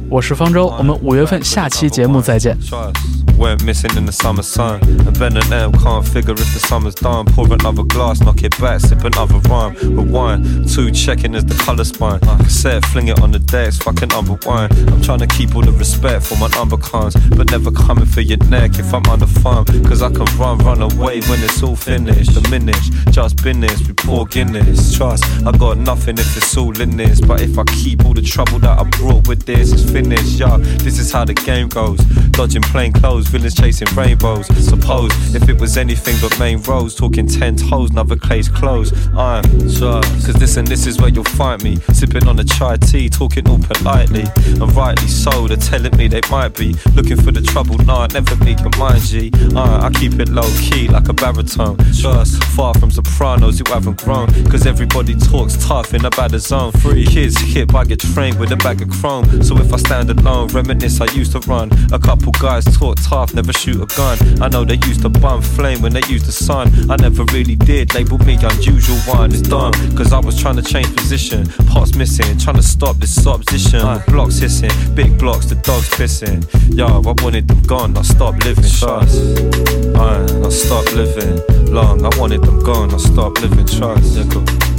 我是方舟，我们五月份下期节目再见。 Trust. Went missing in the summer sun. And Ben and M can't figure if the summer's done. Pour another glass, knock it back, sip another rhyme. Rewind, two checking as the colour spine. Cassette, fling it on the decks, fucking unrewind. I'm trying to keep all the respect for my number cons, but never coming for your neck if I'm on the farm. Cause I can run, run away when it's all finished. Diminish, just business, we pour Guinness. Trust, I got nothing if it's all in this. But if I keep all the trouble that I brought with this, it's finished. Yo, this is how the game goes. Dodging plain clothes, villains chasing rainbows. Suppose if it was anything but main roads, talking ten toes, another clay's clothes. I'm sure, cause this and this is where you'll find me. Sipping on a chai tea, talking all politely. And rightly so, they're telling me they might be looking for the trouble. Nah, never make your mind, G. Uh, I keep it low key like a baritone. Trust, far from sopranos who haven't grown. Cause everybody talks tough in a bad zone. Three kids hit, I get trained with a bag of chrome. So if I stand alone, reminisce I used to run. A couple guys talk tough, never shoot a gun. I know they used to bum flame when they used the sun. I never really did, label me unusual one. It's dumb, cause I was trying to change position. Pots missing, trying to stop this opposition. Blocks hissing, big blocks, the dogs pissing. Yo, I wanted them gone, I stopped living. Trust. Uh, I stopped living long. I wanted them gone, I stopped living. Trust. Yeah, cool.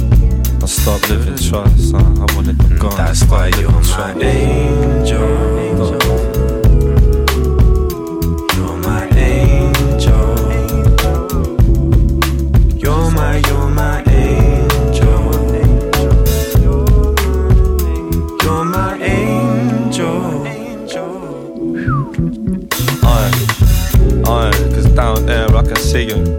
I stopped living trust. Uh, I wanted them gone. I That's why you're my angel. You're my angel. You're my, you're my angel. You're my angel. Down there, I can see. You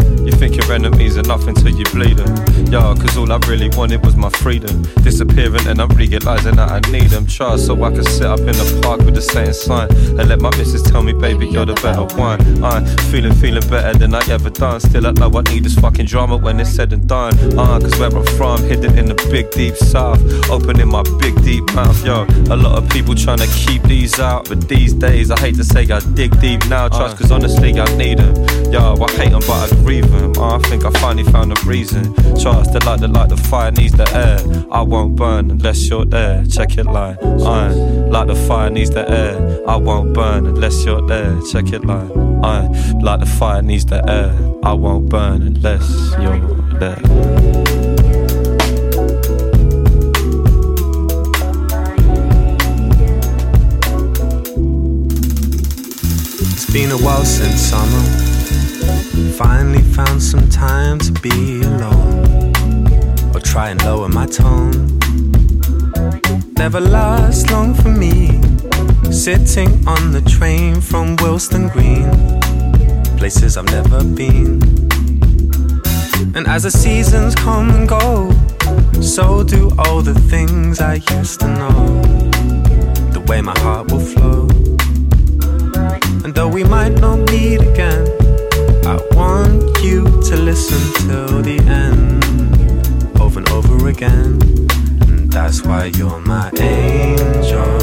enemies are nothing till you bleed them. Yeah, cause all I really wanted was my freedom. Disappearing and I'm realizing that I need them. Trust so I can sit up in the park with the same sign and let my missus tell me, baby, you're the better one. I'm feeling, feeling better than I ever done. Still, I know I need this fucking drama when it's said and done. Uh, cause where I'm from, hidden in the big deep south, opening my big deep mouth. Yo, a lot of people trying to keep these out, but these days I hate to say I dig deep now. Trust, cause honestly, I need them. Yo, I hate them, but I grieve them. Uh, think I finally found a reason. Trust, the light, the light, the fire needs the air. I won't burn unless you're there. Check it line. Uh, like the fire needs the air. I won't burn unless you're there. Check it line. Uh, like the fire needs the air. I won't burn unless you're there. Been a while since summer. Finally found some time to be alone. Or try and lower my tone. Never lasts long for me. Sitting on the train from Wilston Green. Places I've never been. And as the seasons come and go, so do all the things I used to know. The way my heart will flow. And though we might not meet again, I want you to listen till the end, over and over again. And that's why you're my angel.